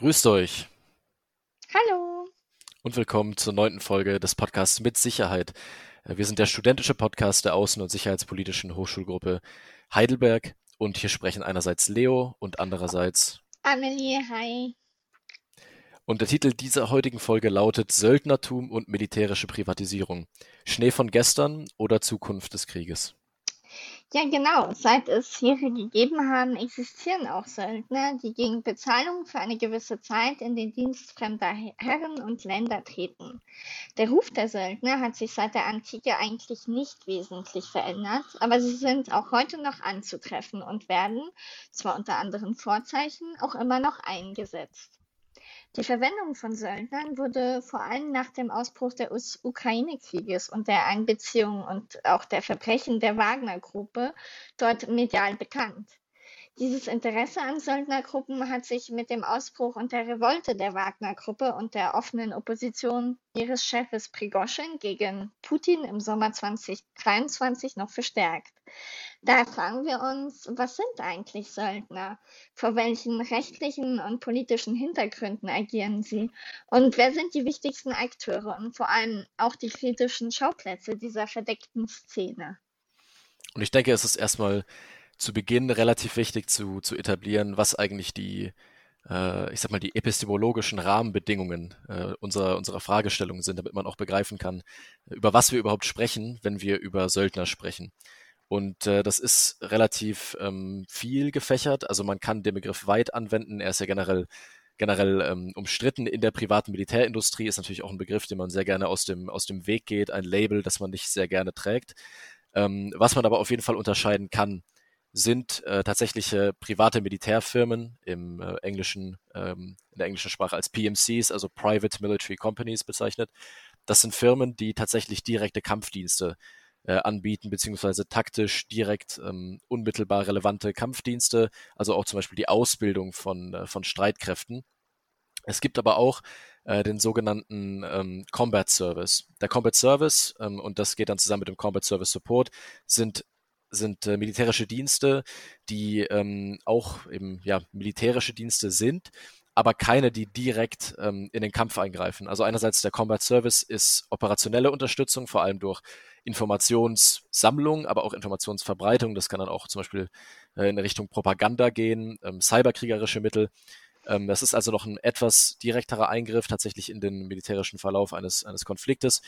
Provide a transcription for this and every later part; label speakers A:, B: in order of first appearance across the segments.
A: Grüßt euch
B: Hallo.
A: und willkommen zur neunten Folge des Podcasts Mit Sicherheit. Wir sind der studentische Podcast der Außen- und Sicherheitspolitischen Hochschulgruppe Heidelberg und hier sprechen einerseits Leo und andererseits
B: Amelie, hi.
A: und der Titel dieser heutigen Folge lautet Söldnertum und militärische Privatisierung. Schnee von gestern oder Zukunft des Krieges?
B: Ja, genau. Seit es Heere gegeben haben, existieren auch Söldner, die gegen Bezahlung für eine gewisse Zeit in den Dienst fremder Herren und Länder treten. Der Ruf der Söldner hat sich seit der Antike eigentlich nicht wesentlich verändert, aber sie sind auch heute noch anzutreffen und werden, zwar unter anderen Vorzeichen, auch immer noch eingesetzt. Die Verwendung von Söldnern wurde vor allem nach dem Ausbruch des Ukraine-Krieges und der Einbeziehung und auch der Verbrechen der Wagner-Gruppe dort medial bekannt. Dieses Interesse an Söldnergruppen hat sich mit dem Ausbruch und der Revolte der Wagner-Gruppe und der offenen Opposition ihres Chefes Prigoschin gegen Putin im Sommer 2023 noch verstärkt. Da fragen wir uns, was sind eigentlich Söldner? Vor welchen rechtlichen und politischen Hintergründen agieren sie? Und wer sind die wichtigsten Akteure und vor allem auch die kritischen Schauplätze dieser verdeckten Szene?
A: Und ich denke, es ist erstmal zu Beginn relativ wichtig zu, zu etablieren, was eigentlich die, äh, ich sag mal, die epistemologischen Rahmenbedingungen äh, unserer, unserer Fragestellung sind, damit man auch begreifen kann, über was wir überhaupt sprechen, wenn wir über Söldner sprechen. Und äh, das ist relativ ähm, viel gefächert. Also man kann den Begriff weit anwenden. Er ist ja generell generell ähm, umstritten in der privaten Militärindustrie. Ist natürlich auch ein Begriff, den man sehr gerne aus dem aus dem Weg geht. Ein Label, das man nicht sehr gerne trägt. Ähm, was man aber auf jeden Fall unterscheiden kann, sind äh, tatsächliche private Militärfirmen im äh, englischen ähm, in der englischen Sprache als PMCs, also Private Military Companies bezeichnet. Das sind Firmen, die tatsächlich direkte Kampfdienste äh, anbieten, beziehungsweise taktisch direkt ähm, unmittelbar relevante Kampfdienste, also auch zum Beispiel die Ausbildung von, äh, von Streitkräften. Es gibt aber auch äh, den sogenannten ähm, Combat Service. Der Combat Service, ähm, und das geht dann zusammen mit dem Combat Service Support, sind sind äh, militärische Dienste, die ähm, auch eben ja militärische Dienste sind, aber keine, die direkt ähm, in den Kampf eingreifen. Also einerseits der Combat Service ist operationelle Unterstützung, vor allem durch Informationssammlung, aber auch Informationsverbreitung. Das kann dann auch zum Beispiel äh, in Richtung Propaganda gehen, ähm, cyberkriegerische Mittel. Ähm, das ist also noch ein etwas direkterer Eingriff tatsächlich in den militärischen Verlauf eines, eines Konfliktes.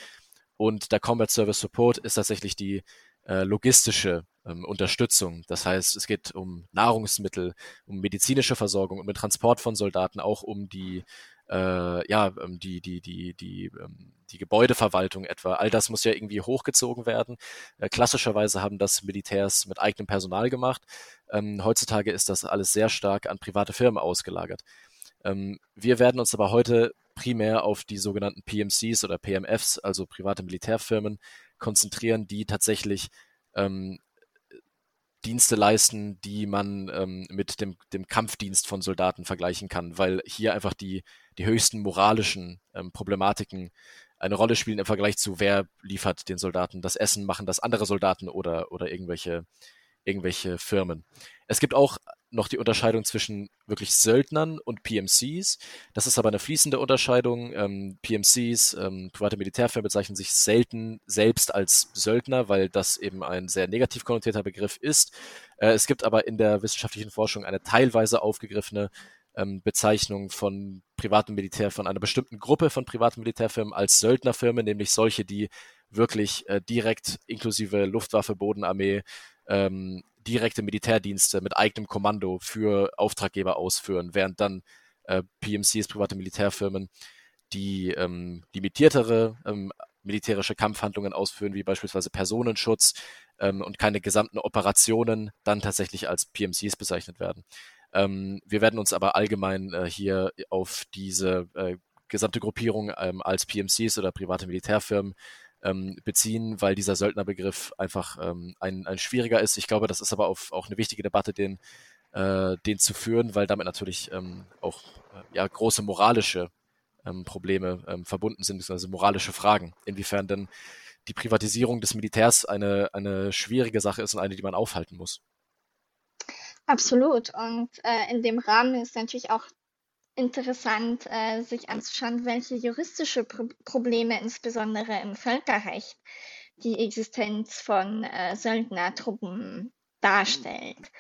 A: Und der Combat Service Support ist tatsächlich die äh, logistische ähm, Unterstützung. Das heißt, es geht um Nahrungsmittel, um medizinische Versorgung, um den Transport von Soldaten, auch um die äh, ja, ähm, die, die, die, die, ähm, die Gebäudeverwaltung etwa. All das muss ja irgendwie hochgezogen werden. Äh, klassischerweise haben das Militärs mit eigenem Personal gemacht. Ähm, heutzutage ist das alles sehr stark an private Firmen ausgelagert. Ähm, wir werden uns aber heute primär auf die sogenannten PMCs oder PMFs, also private Militärfirmen, konzentrieren, die tatsächlich ähm, Dienste leisten, die man ähm, mit dem, dem Kampfdienst von Soldaten vergleichen kann, weil hier einfach die, die höchsten moralischen ähm, Problematiken eine Rolle spielen im Vergleich zu, wer liefert den Soldaten das Essen, machen das andere Soldaten oder, oder irgendwelche, irgendwelche Firmen. Es gibt auch noch die Unterscheidung zwischen wirklich Söldnern und PMCs. Das ist aber eine fließende Unterscheidung. Ähm, PMCs, ähm, private Militärfirmen, bezeichnen sich selten selbst als Söldner, weil das eben ein sehr negativ konnotierter Begriff ist. Äh, es gibt aber in der wissenschaftlichen Forschung eine teilweise aufgegriffene ähm, Bezeichnung von privaten Militär, von einer bestimmten Gruppe von privaten Militärfirmen als Söldnerfirmen, nämlich solche, die wirklich äh, direkt inklusive Luftwaffe, Bodenarmee, ähm, direkte Militärdienste mit eigenem Kommando für Auftraggeber ausführen, während dann äh, PMCs, private Militärfirmen, die ähm, limitiertere ähm, militärische Kampfhandlungen ausführen, wie beispielsweise Personenschutz ähm, und keine gesamten Operationen, dann tatsächlich als PMCs bezeichnet werden. Ähm, wir werden uns aber allgemein äh, hier auf diese äh, gesamte Gruppierung ähm, als PMCs oder private Militärfirmen ähm, beziehen, weil dieser Söldnerbegriff einfach ähm, ein, ein schwieriger ist. Ich glaube, das ist aber auf, auch eine wichtige Debatte, den, äh, den zu führen, weil damit natürlich ähm, auch äh, ja, große moralische ähm, Probleme ähm, verbunden sind, also moralische Fragen, inwiefern denn die Privatisierung des Militärs eine, eine schwierige Sache ist und eine, die man aufhalten muss.
B: Absolut. Und äh, in dem Rahmen ist natürlich auch interessant, äh, sich anzuschauen, welche juristische Pro Probleme insbesondere im Völkerrecht die Existenz von äh, Söldnertruppen darstellt.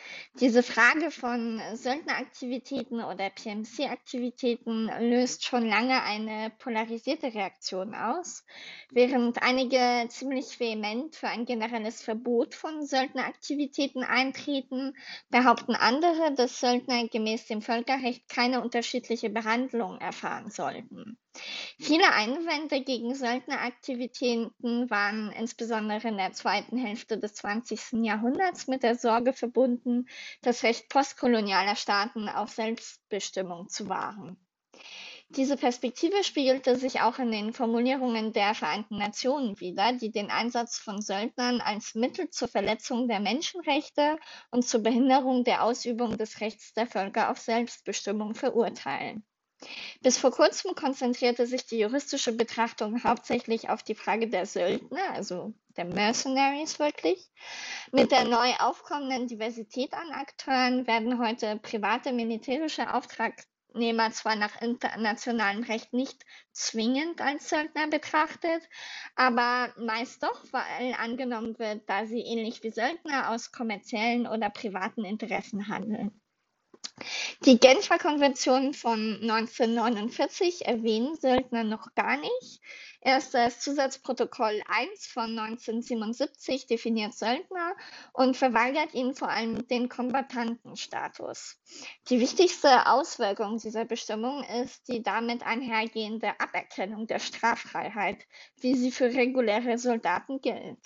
B: Diese Frage von Söldneraktivitäten oder PMC-Aktivitäten löst schon lange eine polarisierte Reaktion aus. Während einige ziemlich vehement für ein generelles Verbot von Söldneraktivitäten eintreten, behaupten andere, dass Söldner gemäß dem Völkerrecht keine unterschiedliche Behandlung erfahren sollten. Viele Einwände gegen Söldneraktivitäten waren insbesondere in der zweiten Hälfte des 20. Jahrhunderts mit der Sorge verbunden, das Recht postkolonialer Staaten auf Selbstbestimmung zu wahren. Diese Perspektive spiegelte sich auch in den Formulierungen der Vereinten Nationen wider, die den Einsatz von Söldnern als Mittel zur Verletzung der Menschenrechte und zur Behinderung der Ausübung des Rechts der Völker auf Selbstbestimmung verurteilen. Bis vor kurzem konzentrierte sich die juristische Betrachtung hauptsächlich auf die Frage der Söldner, also der Mercenaries wirklich. Mit der neu aufkommenden Diversität an Akteuren werden heute private militärische Auftragnehmer zwar nach internationalem Recht nicht zwingend als Söldner betrachtet, aber meist doch, weil angenommen wird, da sie ähnlich wie Söldner aus kommerziellen oder privaten Interessen handeln. Die Genfer Konvention von 1949 erwähnen Söldner noch gar nicht. Erst das Zusatzprotokoll 1 von 1977 definiert Söldner und verweigert ihnen vor allem den Kombattantenstatus. Die wichtigste Auswirkung dieser Bestimmung ist die damit einhergehende Aberkennung der Straffreiheit, wie sie für reguläre Soldaten gilt.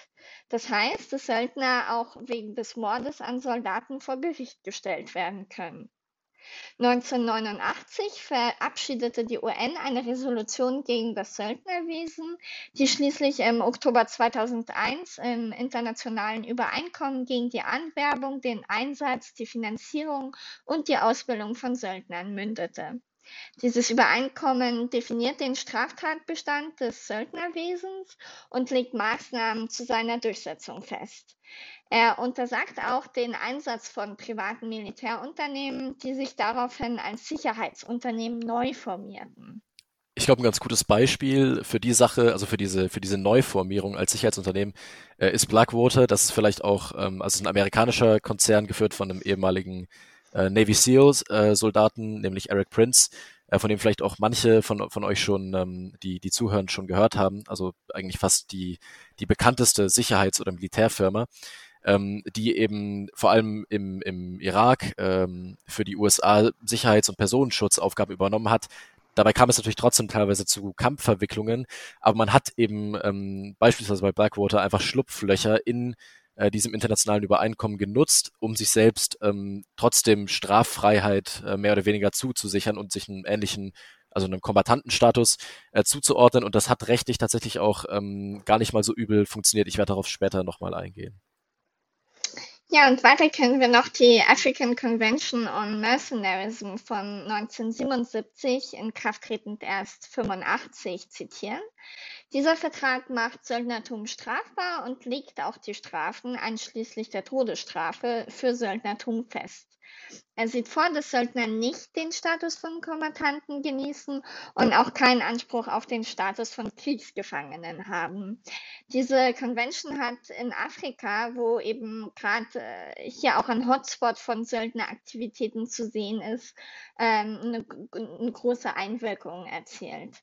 B: Das heißt, dass Söldner auch wegen des Mordes an Soldaten vor Gericht gestellt werden können. 1989 verabschiedete die UN eine Resolution gegen das Söldnerwesen, die schließlich im Oktober 2001 im internationalen Übereinkommen gegen die Anwerbung, den Einsatz, die Finanzierung und die Ausbildung von Söldnern mündete. Dieses Übereinkommen definiert den Straftatbestand des Söldnerwesens und legt Maßnahmen zu seiner Durchsetzung fest. Er untersagt auch den Einsatz von privaten Militärunternehmen, die sich daraufhin als Sicherheitsunternehmen neu formierten.
A: Ich glaube, ein ganz gutes Beispiel für die Sache, also für diese, für diese Neuformierung als Sicherheitsunternehmen, äh, ist Blackwater. Das ist vielleicht auch, ähm, also ein amerikanischer Konzern geführt von einem ehemaligen äh, Navy SEALs äh, Soldaten, nämlich Eric Prince, äh, von dem vielleicht auch manche von, von euch schon, ähm, die, die zuhören, schon gehört haben. Also eigentlich fast die, die bekannteste Sicherheits- oder Militärfirma ähm, die eben vor allem im, im Irak ähm, für die USA Sicherheits- und Personenschutzaufgaben übernommen hat. Dabei kam es natürlich trotzdem teilweise zu Kampfverwicklungen, aber man hat eben ähm, beispielsweise bei Blackwater einfach Schlupflöcher in äh, diesem internationalen Übereinkommen genutzt, um sich selbst ähm, trotzdem Straffreiheit äh, mehr oder weniger zuzusichern und sich einen ähnlichen also einen Kombatantenstatus äh, zuzuordnen. Und das hat rechtlich tatsächlich auch ähm, gar nicht mal so übel funktioniert. Ich werde darauf später nochmal eingehen.
B: Ja, und weiter können wir noch die African Convention on Mercenarism von 1977, in Kraft tretend erst 85, zitieren. Dieser Vertrag macht Söldnertum strafbar und legt auch die Strafen, einschließlich der Todesstrafe, für Söldnertum fest. Er sieht vor, dass Söldner nicht den Status von Kombattanten genießen und auch keinen Anspruch auf den Status von Kriegsgefangenen haben. Diese Convention hat in Afrika, wo eben gerade äh, hier auch ein Hotspot von Söldneraktivitäten zu sehen ist, ähm, eine, eine große Einwirkung erzielt.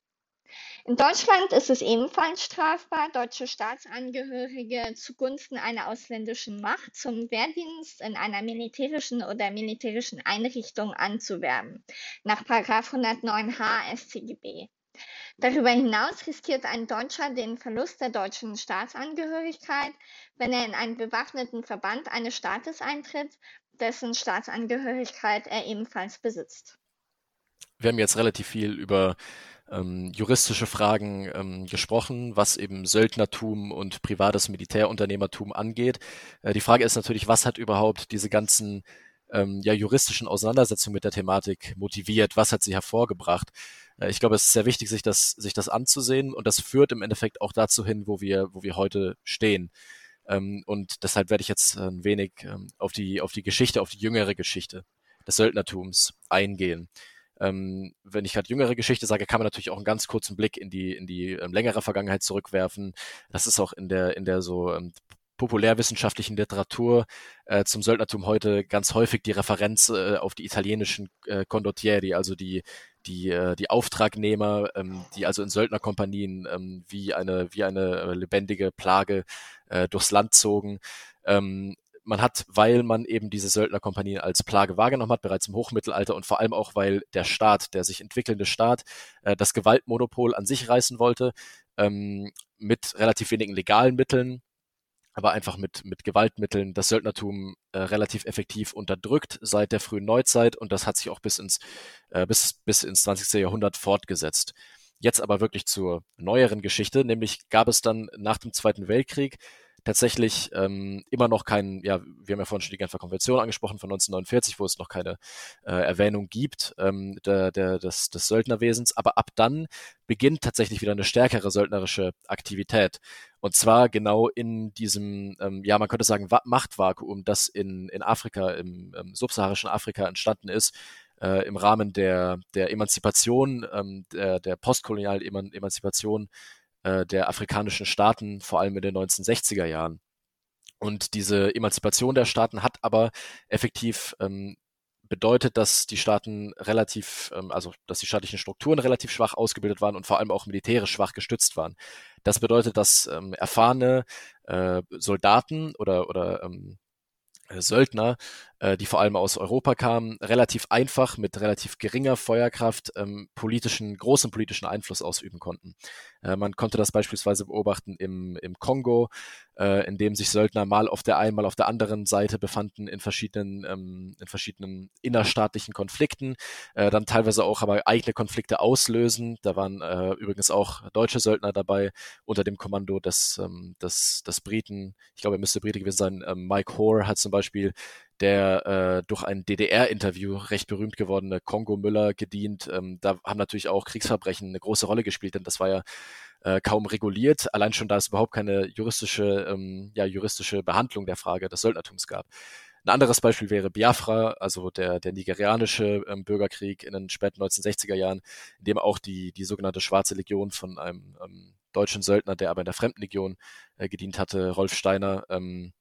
B: In Deutschland ist es ebenfalls strafbar, deutsche Staatsangehörige zugunsten einer ausländischen Macht zum Wehrdienst in einer militärischen oder militärischen Einrichtung anzuwerben, nach 109h StGB. Darüber hinaus riskiert ein Deutscher den Verlust der deutschen Staatsangehörigkeit, wenn er in einen bewaffneten Verband eines Staates eintritt, dessen Staatsangehörigkeit er ebenfalls besitzt.
A: Wir haben jetzt relativ viel über ähm, juristische Fragen ähm, gesprochen, was eben Söldnertum und privates Militärunternehmertum angeht. Äh, die Frage ist natürlich, was hat überhaupt diese ganzen ähm, ja, juristischen Auseinandersetzungen mit der Thematik motiviert? Was hat sie hervorgebracht? Äh, ich glaube, es ist sehr wichtig, sich das, sich das anzusehen und das führt im Endeffekt auch dazu hin, wo wir, wo wir heute stehen. Ähm, und deshalb werde ich jetzt ein wenig ähm, auf die, auf die Geschichte, auf die jüngere Geschichte des Söldnertums eingehen. Ähm, wenn ich gerade jüngere Geschichte sage, kann man natürlich auch einen ganz kurzen Blick in die, in die ähm, längere Vergangenheit zurückwerfen. Das ist auch in der, in der so ähm, populärwissenschaftlichen Literatur äh, zum Söldnertum heute ganz häufig die Referenz äh, auf die italienischen äh, Condottieri, also die die, äh, die Auftragnehmer, ähm, die also in Söldnerkompanien ähm, wie eine, wie eine äh, lebendige Plage äh, durchs Land zogen. Ähm, man hat, weil man eben diese Söldnerkompanien als Plage wahrgenommen hat, bereits im Hochmittelalter und vor allem auch, weil der Staat, der sich entwickelnde Staat, äh, das Gewaltmonopol an sich reißen wollte, ähm, mit relativ wenigen legalen Mitteln, aber einfach mit, mit Gewaltmitteln das Söldnertum äh, relativ effektiv unterdrückt seit der frühen Neuzeit und das hat sich auch bis ins, äh, bis, bis ins 20. Jahrhundert fortgesetzt. Jetzt aber wirklich zur neueren Geschichte, nämlich gab es dann nach dem Zweiten Weltkrieg tatsächlich ähm, immer noch kein, ja, wir haben ja vorhin schon die Genfer Konvention angesprochen von 1949, wo es noch keine äh, Erwähnung gibt ähm, der, der, des, des Söldnerwesens, aber ab dann beginnt tatsächlich wieder eine stärkere söldnerische Aktivität. Und zwar genau in diesem, ähm, ja, man könnte sagen, Machtvakuum, das in, in Afrika, im ähm, subsaharischen Afrika entstanden ist, äh, im Rahmen der, der Emanzipation, ähm, der, der postkolonialen Emanzipation äh, der afrikanischen Staaten, vor allem in den 1960er Jahren. Und diese Emanzipation der Staaten hat aber effektiv ähm, bedeutet, dass die Staaten relativ, ähm, also dass die staatlichen Strukturen relativ schwach ausgebildet waren und vor allem auch militärisch schwach gestützt waren. Das bedeutet, dass ähm, erfahrene äh, Soldaten oder, oder ähm, äh, Söldner, äh, die vor allem aus Europa kamen, relativ einfach mit relativ geringer Feuerkraft ähm, politischen, großen politischen Einfluss ausüben konnten. Äh, man konnte das beispielsweise beobachten im, im Kongo, äh, in dem sich Söldner mal auf der einen, mal auf der anderen Seite befanden in verschiedenen, ähm, in verschiedenen innerstaatlichen Konflikten, äh, dann teilweise auch aber eigene Konflikte auslösen. Da waren äh, übrigens auch deutsche Söldner dabei unter dem Kommando des, ähm, des, des Briten, ich glaube, er müsste Brite gewesen sein, ähm, Mike Hoare hat zum Beispiel der äh, durch ein DDR-Interview recht berühmt gewordene Kongo Müller gedient. Ähm, da haben natürlich auch Kriegsverbrechen eine große Rolle gespielt, denn das war ja äh, kaum reguliert, allein schon da es überhaupt keine juristische, ähm, ja, juristische Behandlung der Frage des Söldnertums gab. Ein anderes Beispiel wäre Biafra, also der, der nigerianische ähm, Bürgerkrieg in den späten 1960er Jahren, in dem auch die, die sogenannte Schwarze Legion von einem ähm, deutschen Söldner, der aber in der Fremdenlegion äh, gedient hatte, Rolf Steiner, ähm,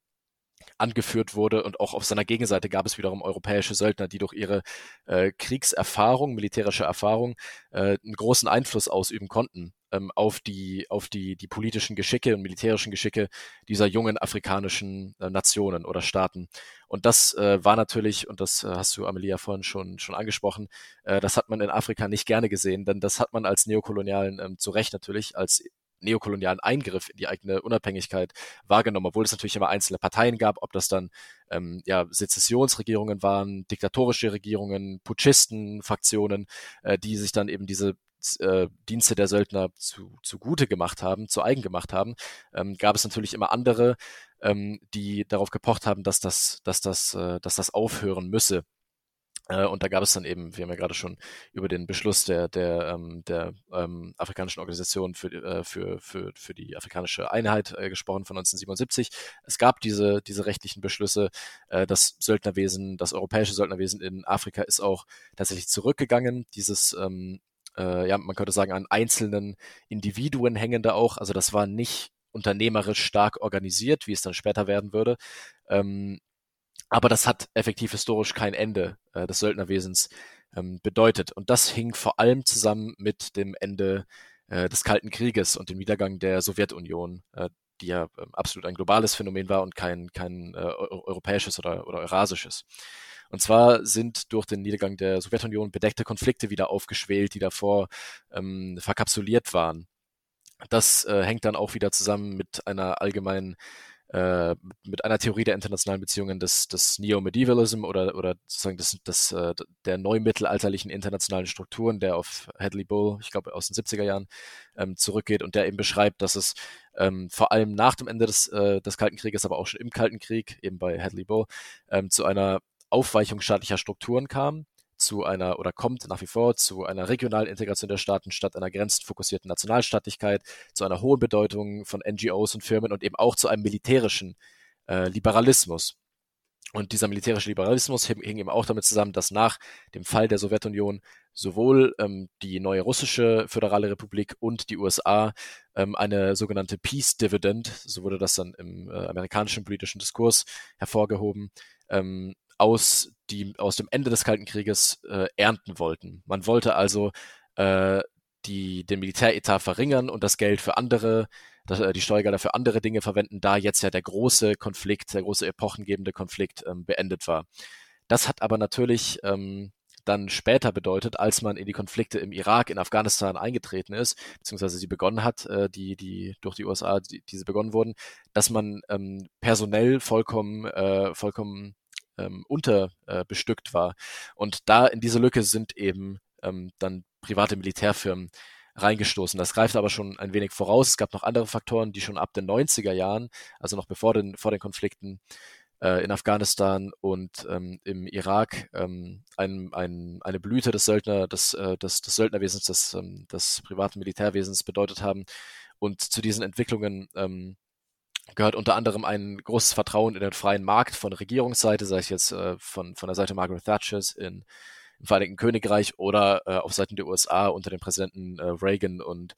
A: angeführt wurde. Und auch auf seiner Gegenseite gab es wiederum europäische Söldner, die durch ihre äh, Kriegserfahrung, militärische Erfahrung äh, einen großen Einfluss ausüben konnten ähm, auf die auf die die politischen Geschicke und militärischen Geschicke dieser jungen afrikanischen äh, Nationen oder Staaten. Und das äh, war natürlich und das äh, hast du Amelia vorhin schon schon angesprochen, äh, das hat man in Afrika nicht gerne gesehen, denn das hat man als Neokolonialen ähm, zu Recht natürlich als neokolonialen Eingriff in die eigene Unabhängigkeit wahrgenommen, obwohl es natürlich immer einzelne Parteien gab, ob das dann ähm, ja, Sezessionsregierungen waren, diktatorische Regierungen, Putschisten, Fraktionen, äh, die sich dann eben diese äh, Dienste der Söldner zu, zugute gemacht haben, zu eigen gemacht haben, ähm, gab es natürlich immer andere, ähm, die darauf gepocht haben, dass das, dass das, äh, dass das aufhören müsse. Äh, und da gab es dann eben, wir haben ja gerade schon über den Beschluss der, der, ähm, der ähm, afrikanischen Organisation für, äh, für, für, für die afrikanische Einheit äh, gesprochen von 1977. Es gab diese, diese rechtlichen Beschlüsse. Äh, das Söldnerwesen, das europäische Söldnerwesen in Afrika ist auch tatsächlich zurückgegangen. Dieses, ähm, äh, ja, man könnte sagen, an einzelnen Individuen hängende auch. Also das war nicht unternehmerisch stark organisiert, wie es dann später werden würde. Ähm, aber das hat effektiv historisch kein Ende äh, des Söldnerwesens ähm, bedeutet. Und das hing vor allem zusammen mit dem Ende äh, des Kalten Krieges und dem Niedergang der Sowjetunion, äh, die ja äh, absolut ein globales Phänomen war und kein, kein äh, europäisches oder, oder eurasisches. Und zwar sind durch den Niedergang der Sowjetunion bedeckte Konflikte wieder aufgeschwelt, die davor ähm, verkapsuliert waren. Das äh, hängt dann auch wieder zusammen mit einer allgemeinen äh, mit einer Theorie der internationalen Beziehungen des, des Neo-Medievalism oder, oder sozusagen des, des, äh, der neumittelalterlichen internationalen Strukturen, der auf Hadley Bull, ich glaube aus den 70er Jahren, ähm, zurückgeht und der eben beschreibt, dass es ähm, vor allem nach dem Ende des, äh, des Kalten Krieges, aber auch schon im Kalten Krieg, eben bei Hadley Bull, ähm, zu einer Aufweichung staatlicher Strukturen kam, zu einer oder kommt nach wie vor zu einer regionalen Integration der Staaten statt einer grenzenfokussierten Nationalstaatlichkeit, zu einer hohen Bedeutung von NGOs und Firmen und eben auch zu einem militärischen äh, Liberalismus. Und dieser militärische Liberalismus hing eben auch damit zusammen, dass nach dem Fall der Sowjetunion sowohl ähm, die neue russische föderale Republik und die USA ähm, eine sogenannte Peace Dividend, so wurde das dann im äh, amerikanischen politischen Diskurs hervorgehoben, ähm, aus, die, aus dem Ende des Kalten Krieges äh, ernten wollten. Man wollte also äh, die, den Militäretat verringern und das Geld für andere dass, äh, die Steuergelder für andere Dinge verwenden, da jetzt ja der große Konflikt, der große epochengebende Konflikt ähm, beendet war. Das hat aber natürlich ähm, dann später bedeutet, als man in die Konflikte im Irak, in Afghanistan eingetreten ist, beziehungsweise sie begonnen hat, äh, die, die durch die USA, die, diese begonnen wurden, dass man ähm, personell vollkommen, äh, vollkommen ähm, unterbestückt äh, war. Und da in diese Lücke sind eben ähm, dann private Militärfirmen reingestoßen. Das greift aber schon ein wenig voraus. Es gab noch andere Faktoren, die schon ab den 90er Jahren, also noch bevor den, vor den Konflikten äh, in Afghanistan und ähm, im Irak, ähm, ein, ein, eine Blüte des Söldner, des, äh, des, des Söldnerwesens, des, ähm, des privaten Militärwesens bedeutet haben. Und zu diesen Entwicklungen ähm, gehört unter anderem ein großes Vertrauen in den freien Markt von Regierungsseite, sei es jetzt äh, von, von der Seite Margaret Thatchers in im Vereinigten Königreich oder äh, auf Seiten der USA unter den Präsidenten äh, Reagan und,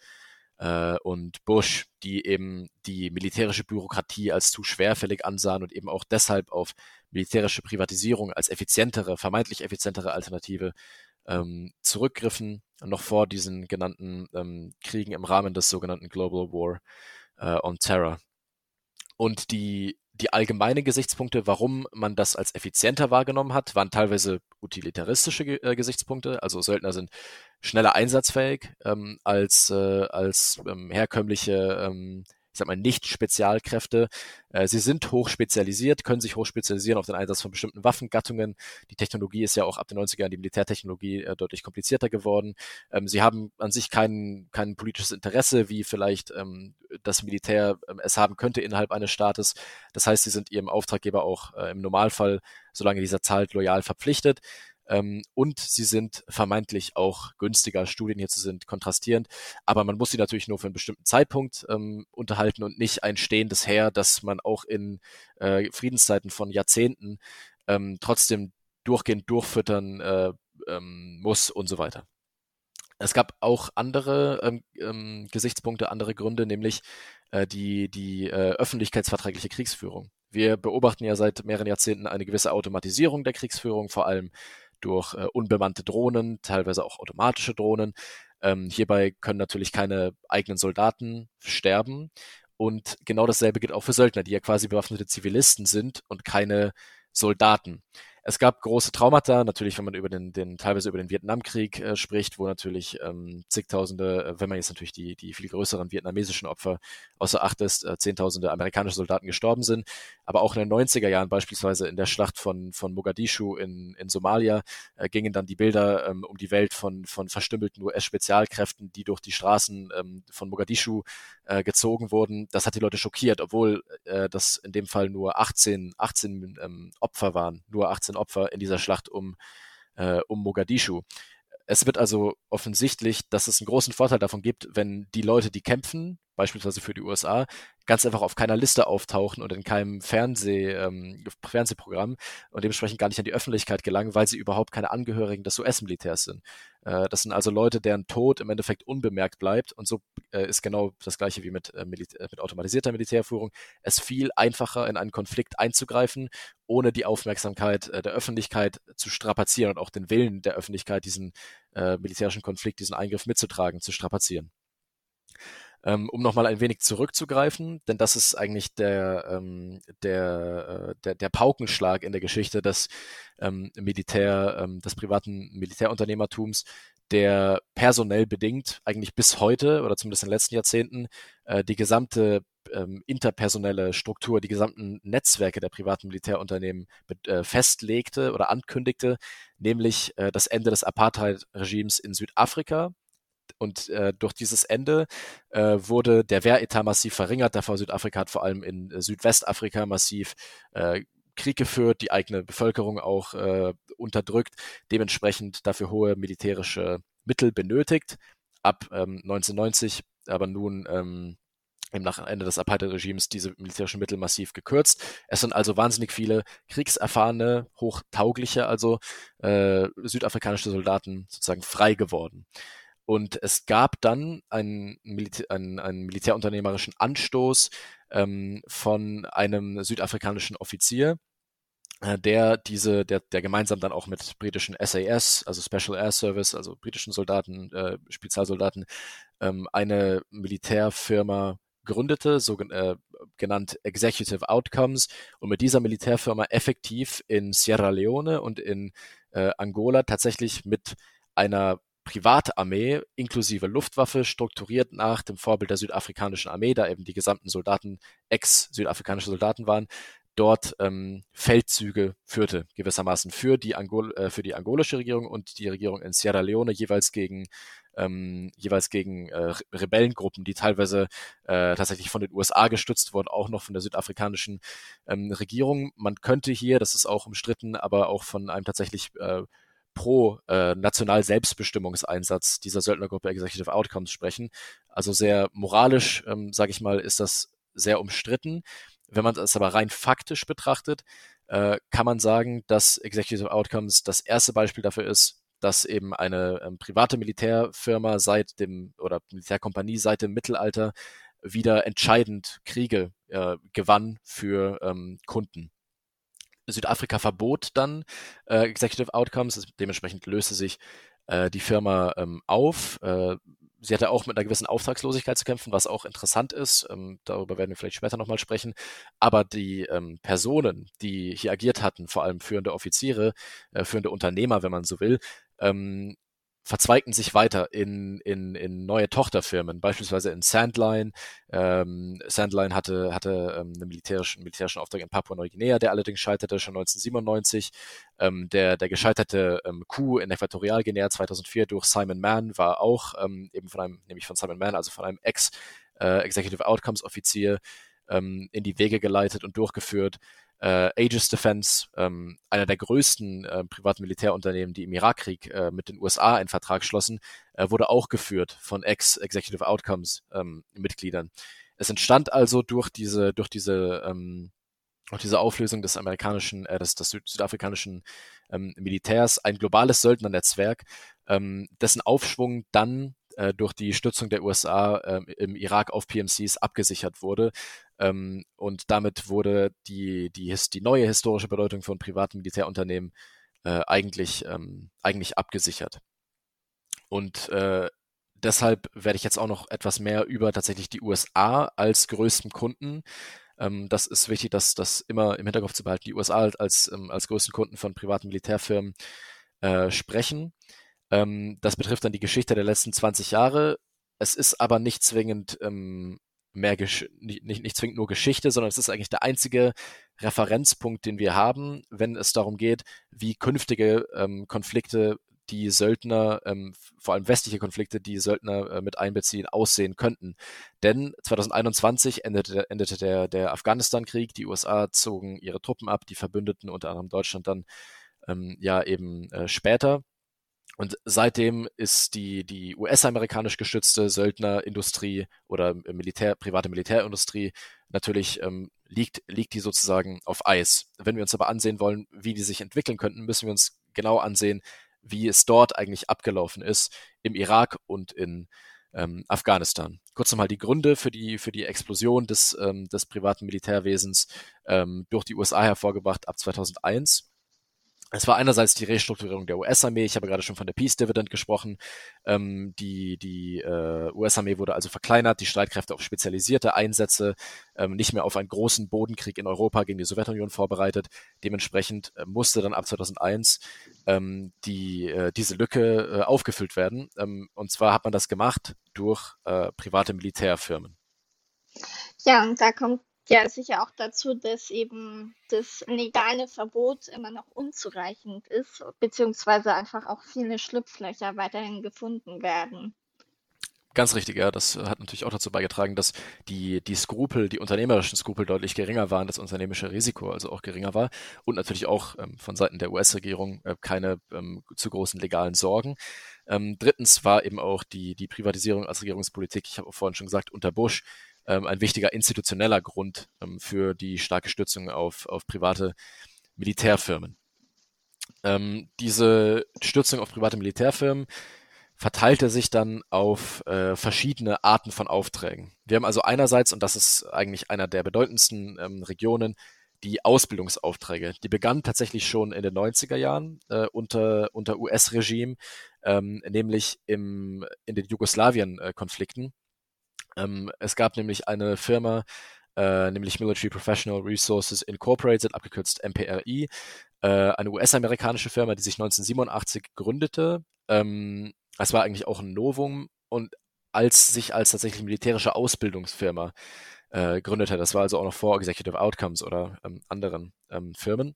A: äh, und Bush, die eben die militärische Bürokratie als zu schwerfällig ansahen und eben auch deshalb auf militärische Privatisierung als effizientere, vermeintlich effizientere Alternative ähm, zurückgriffen, noch vor diesen genannten ähm, Kriegen im Rahmen des sogenannten Global War äh, on Terror. Und die die allgemeinen Gesichtspunkte, warum man das als effizienter wahrgenommen hat, waren teilweise utilitaristische äh, Gesichtspunkte. Also Söldner sind schneller einsatzfähig ähm, als, äh, als ähm, herkömmliche ähm, ich sag mal, nicht Spezialkräfte. Äh, sie sind hoch spezialisiert, können sich hoch spezialisieren auf den Einsatz von bestimmten Waffengattungen. Die Technologie ist ja auch ab den 90er Jahren, die Militärtechnologie, äh, deutlich komplizierter geworden. Ähm, sie haben an sich kein, kein politisches Interesse, wie vielleicht ähm, das Militär ähm, es haben könnte innerhalb eines Staates. Das heißt, sie sind ihrem Auftraggeber auch äh, im Normalfall, solange dieser zahlt, loyal verpflichtet. Ähm, und sie sind vermeintlich auch günstiger. Studien hierzu sind kontrastierend, aber man muss sie natürlich nur für einen bestimmten Zeitpunkt ähm, unterhalten und nicht ein stehendes Heer, das man auch in äh, Friedenszeiten von Jahrzehnten ähm, trotzdem durchgehend durchfüttern äh, ähm, muss und so weiter. Es gab auch andere ähm, ähm, Gesichtspunkte, andere Gründe, nämlich äh, die, die äh, öffentlichkeitsverträgliche Kriegsführung. Wir beobachten ja seit mehreren Jahrzehnten eine gewisse Automatisierung der Kriegsführung, vor allem durch äh, unbemannte Drohnen, teilweise auch automatische Drohnen. Ähm, hierbei können natürlich keine eigenen Soldaten sterben. Und genau dasselbe gilt auch für Söldner, die ja quasi bewaffnete Zivilisten sind und keine Soldaten. Es gab große Traumata, natürlich, wenn man über den, den teilweise über den Vietnamkrieg äh, spricht, wo natürlich ähm, zigtausende, äh, wenn man jetzt natürlich die, die viel größeren vietnamesischen Opfer außer Acht lässt, äh, zehntausende amerikanische Soldaten gestorben sind. Aber auch in den 90er Jahren, beispielsweise in der Schlacht von, von Mogadischu in, in Somalia, äh, gingen dann die Bilder ähm, um die Welt von, von verstümmelten US-Spezialkräften, die durch die Straßen ähm, von Mogadischu äh, gezogen wurden. Das hat die Leute schockiert, obwohl äh, das in dem Fall nur 18, 18 ähm, Opfer waren, nur 18 18 Opfer in dieser Schlacht um, äh, um Mogadischu. Es wird also offensichtlich, dass es einen großen Vorteil davon gibt, wenn die Leute, die kämpfen, beispielsweise für die USA, ganz einfach auf keiner Liste auftauchen und in keinem Fernseh, ähm, Fernsehprogramm und dementsprechend gar nicht an die Öffentlichkeit gelangen, weil sie überhaupt keine Angehörigen des US-Militärs sind. Äh, das sind also Leute, deren Tod im Endeffekt unbemerkt bleibt und so äh, ist genau das gleiche wie mit, äh, Militä mit automatisierter Militärführung. Es viel einfacher in einen Konflikt einzugreifen, ohne die Aufmerksamkeit der Öffentlichkeit zu strapazieren und auch den Willen der Öffentlichkeit, diesen militärischen Konflikt, diesen Eingriff mitzutragen, zu strapazieren. Ähm, um nochmal ein wenig zurückzugreifen, denn das ist eigentlich der, ähm, der, äh, der, der Paukenschlag in der Geschichte des ähm, Militär, ähm, des privaten Militärunternehmertums, der personell bedingt eigentlich bis heute oder zumindest in den letzten Jahrzehnten äh, die gesamte ähm, interpersonelle Struktur, die gesamten Netzwerke der privaten Militärunternehmen äh, festlegte oder ankündigte, nämlich äh, das Ende des Apartheid-Regimes in Südafrika und äh, durch dieses Ende äh, wurde der Wehretat massiv verringert. Davor Südafrika hat vor allem in äh, Südwestafrika massiv äh, Krieg geführt, die eigene Bevölkerung auch äh, unterdrückt, dementsprechend dafür hohe militärische Mittel benötigt. Ab ähm, 1990 aber nun ähm, eben nach Ende des Apartheid-Regimes diese militärischen Mittel massiv gekürzt. Es sind also wahnsinnig viele kriegserfahrene, hochtaugliche, also äh, südafrikanische Soldaten sozusagen frei geworden. Und es gab dann einen, Militä einen, einen militärunternehmerischen Anstoß ähm, von einem südafrikanischen Offizier, äh, der diese, der, der gemeinsam dann auch mit britischen SAS, also Special Air Service, also britischen Soldaten, äh, Spezialsoldaten, ähm, eine Militärfirma gründete, so äh, genannt Executive Outcomes, und mit dieser Militärfirma effektiv in Sierra Leone und in äh, Angola tatsächlich mit einer Privatarmee inklusive Luftwaffe strukturiert nach dem Vorbild der südafrikanischen Armee, da eben die gesamten Soldaten ex-südafrikanische Soldaten waren, dort ähm, Feldzüge führte, gewissermaßen für die, Angol äh, für die angolische Regierung und die Regierung in Sierra Leone jeweils gegen ähm, jeweils gegen äh, Rebellengruppen, die teilweise äh, tatsächlich von den USA gestützt wurden, auch noch von der südafrikanischen ähm, Regierung. Man könnte hier, das ist auch umstritten, aber auch von einem tatsächlich äh, pro äh, national Selbstbestimmungseinsatz dieser Söldnergruppe Executive Outcomes sprechen. Also sehr moralisch, ähm, sage ich mal, ist das sehr umstritten. Wenn man es aber rein faktisch betrachtet, äh, kann man sagen, dass Executive Outcomes das erste Beispiel dafür ist, dass eben eine ähm, private Militärfirma seit dem oder Militärkompanie seit dem Mittelalter wieder entscheidend Kriege äh, gewann für ähm, Kunden. Südafrika verbot dann äh, Executive Outcomes, dementsprechend löste sich äh, die Firma ähm, auf. Äh, sie hatte auch mit einer gewissen Auftragslosigkeit zu kämpfen, was auch interessant ist. Ähm, darüber werden wir vielleicht später nochmal sprechen. Aber die ähm, Personen, die hier agiert hatten, vor allem führende Offiziere, äh, führende Unternehmer, wenn man so will, ähm, verzweigten sich weiter in, in, in neue Tochterfirmen, beispielsweise in Sandline. Ähm, Sandline hatte, hatte ähm, einen militärischen, militärischen Auftrag in Papua-Neuguinea, der allerdings scheiterte schon 1997. Ähm, der, der gescheiterte ähm, Coup in Äquatorialguinea 2004 durch Simon Mann war auch ähm, eben von einem, nämlich von Simon Mann, also von einem Ex-Executive äh, ähm, in die Wege geleitet und durchgeführt äh, Aegis Defense, ähm, einer der größten äh, privaten Militärunternehmen, die im Irakkrieg äh, mit den USA einen Vertrag schlossen, äh, wurde auch geführt von Ex-Executive Outcomes ähm. Es entstand also durch diese, durch diese, ähm, durch diese Auflösung des amerikanischen, äh, des, des südafrikanischen ähm, Militärs ein globales Söldnernetzwerk, ähm, dessen Aufschwung dann äh, durch die Stützung der USA äh, im Irak auf PMCs abgesichert wurde. Ähm, und damit wurde die, die, die neue historische Bedeutung von privaten Militärunternehmen äh, eigentlich, ähm, eigentlich abgesichert. Und äh, deshalb werde ich jetzt auch noch etwas mehr über tatsächlich die USA als größten Kunden ähm, das ist wichtig, dass das immer im Hinterkopf zu behalten, die USA als, als, ähm, als größten Kunden von privaten Militärfirmen äh, sprechen. Ähm, das betrifft dann die Geschichte der letzten 20 Jahre. Es ist aber nicht zwingend ähm, mehr Gesch nicht, nicht, nicht zwingend nur Geschichte, sondern es ist eigentlich der einzige Referenzpunkt, den wir haben, wenn es darum geht, wie künftige ähm, Konflikte die Söldner, ähm, vor allem westliche Konflikte, die Söldner äh, mit einbeziehen, aussehen könnten. Denn 2021 endete, endete der, der Afghanistan-Krieg, die USA zogen ihre Truppen ab, die Verbündeten, unter anderem Deutschland dann ähm, ja eben äh, später. Und seitdem ist die, die US-amerikanisch gestützte Söldnerindustrie oder Militär, private Militärindustrie natürlich ähm, liegt, liegt die sozusagen auf Eis. Wenn wir uns aber ansehen wollen, wie die sich entwickeln könnten, müssen wir uns genau ansehen, wie es dort eigentlich abgelaufen ist im Irak und in ähm, Afghanistan. Kurz nochmal die Gründe für die, für die Explosion des, ähm, des privaten Militärwesens ähm, durch die USA hervorgebracht ab 2001. Es war einerseits die Restrukturierung der US-Armee. Ich habe gerade schon von der Peace Dividend gesprochen. Ähm, die die äh, US-Armee wurde also verkleinert, die Streitkräfte auf spezialisierte Einsätze, ähm, nicht mehr auf einen großen Bodenkrieg in Europa gegen die Sowjetunion vorbereitet. Dementsprechend äh, musste dann ab 2001 ähm, die, äh, diese Lücke äh, aufgefüllt werden. Ähm, und zwar hat man das gemacht durch äh, private Militärfirmen.
B: Ja, und da kommt ja, sicher auch dazu, dass eben das legale Verbot immer noch unzureichend ist, beziehungsweise einfach auch viele Schlupflöcher weiterhin gefunden werden.
A: Ganz richtig, ja. Das hat natürlich auch dazu beigetragen, dass die, die Skrupel, die unternehmerischen Skrupel deutlich geringer waren, das unternehmerische Risiko also auch geringer war und natürlich auch ähm, von Seiten der US-Regierung äh, keine ähm, zu großen legalen Sorgen. Ähm, drittens war eben auch die, die Privatisierung als Regierungspolitik, ich habe vorhin schon gesagt, unter Bush ähm, ein wichtiger institutioneller Grund ähm, für die starke Stützung auf, auf private Militärfirmen. Ähm, diese Stützung auf private Militärfirmen verteilte sich dann auf äh, verschiedene Arten von Aufträgen. Wir haben also einerseits, und das ist eigentlich einer der bedeutendsten ähm, Regionen, die Ausbildungsaufträge. Die begannen tatsächlich schon in den 90er Jahren äh, unter, unter US-Regime, ähm, nämlich im, in den Jugoslawien-Konflikten. Ähm, es gab nämlich eine Firma, äh, nämlich Military Professional Resources Incorporated, abgekürzt MPRI, äh, eine US-amerikanische Firma, die sich 1987 gründete. Ähm, es war eigentlich auch ein Novum und als sich als tatsächlich militärische Ausbildungsfirma äh, gründete. Das war also auch noch vor Executive Outcomes oder ähm, anderen ähm, Firmen.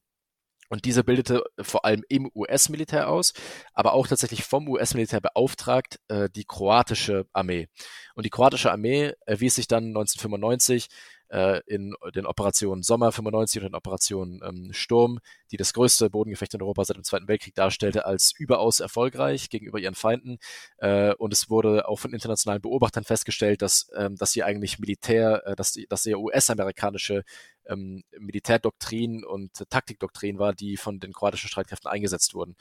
A: Und diese bildete vor allem im US-Militär aus, aber auch tatsächlich vom US-Militär beauftragt äh, die kroatische Armee. Und die kroatische Armee erwies sich dann 1995 äh, in den Operationen Sommer 95 und in Operation ähm, Sturm, die das größte Bodengefecht in Europa seit dem Zweiten Weltkrieg darstellte, als überaus erfolgreich gegenüber ihren Feinden. Äh, und es wurde auch von internationalen Beobachtern festgestellt, dass, ähm, dass sie eigentlich Militär, äh, dass, die, dass sie US-amerikanische ähm, Militärdoktrin und Taktikdoktrin war, die von den kroatischen Streitkräften eingesetzt wurden.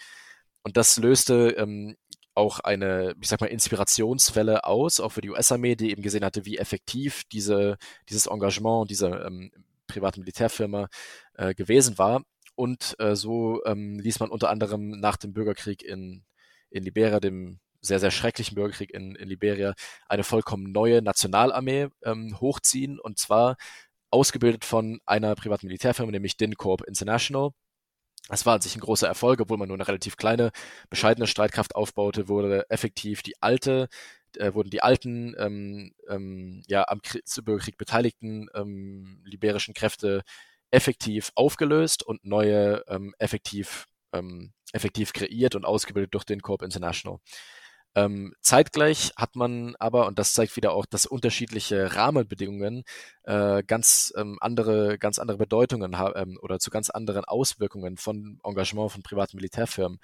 A: Und das löste ähm, auch eine, ich sag mal, Inspirationswelle aus, auch für die US-Armee, die eben gesehen hatte, wie effektiv diese, dieses Engagement dieser ähm, privaten Militärfirma äh, gewesen war. Und äh, so ähm, ließ man unter anderem nach dem Bürgerkrieg in, in Liberia, dem sehr, sehr schrecklichen Bürgerkrieg in, in Liberia, eine vollkommen neue Nationalarmee ähm, hochziehen. Und zwar ausgebildet von einer privaten Militärfirma, nämlich DINCorp International, es war an sich ein großer Erfolg, obwohl man nur eine relativ kleine, bescheidene Streitkraft aufbaute, wurde effektiv die alte, äh, wurden die alten, ähm, ähm, ja, am Krieg, Bürgerkrieg beteiligten ähm, liberischen Kräfte effektiv aufgelöst und neue ähm, effektiv, ähm, effektiv kreiert und ausgebildet durch den Corp International. Ähm, zeitgleich hat man aber, und das zeigt wieder auch, dass unterschiedliche Rahmenbedingungen äh, ganz ähm, andere, ganz andere Bedeutungen haben ähm, oder zu ganz anderen Auswirkungen von Engagement von privaten Militärfirmen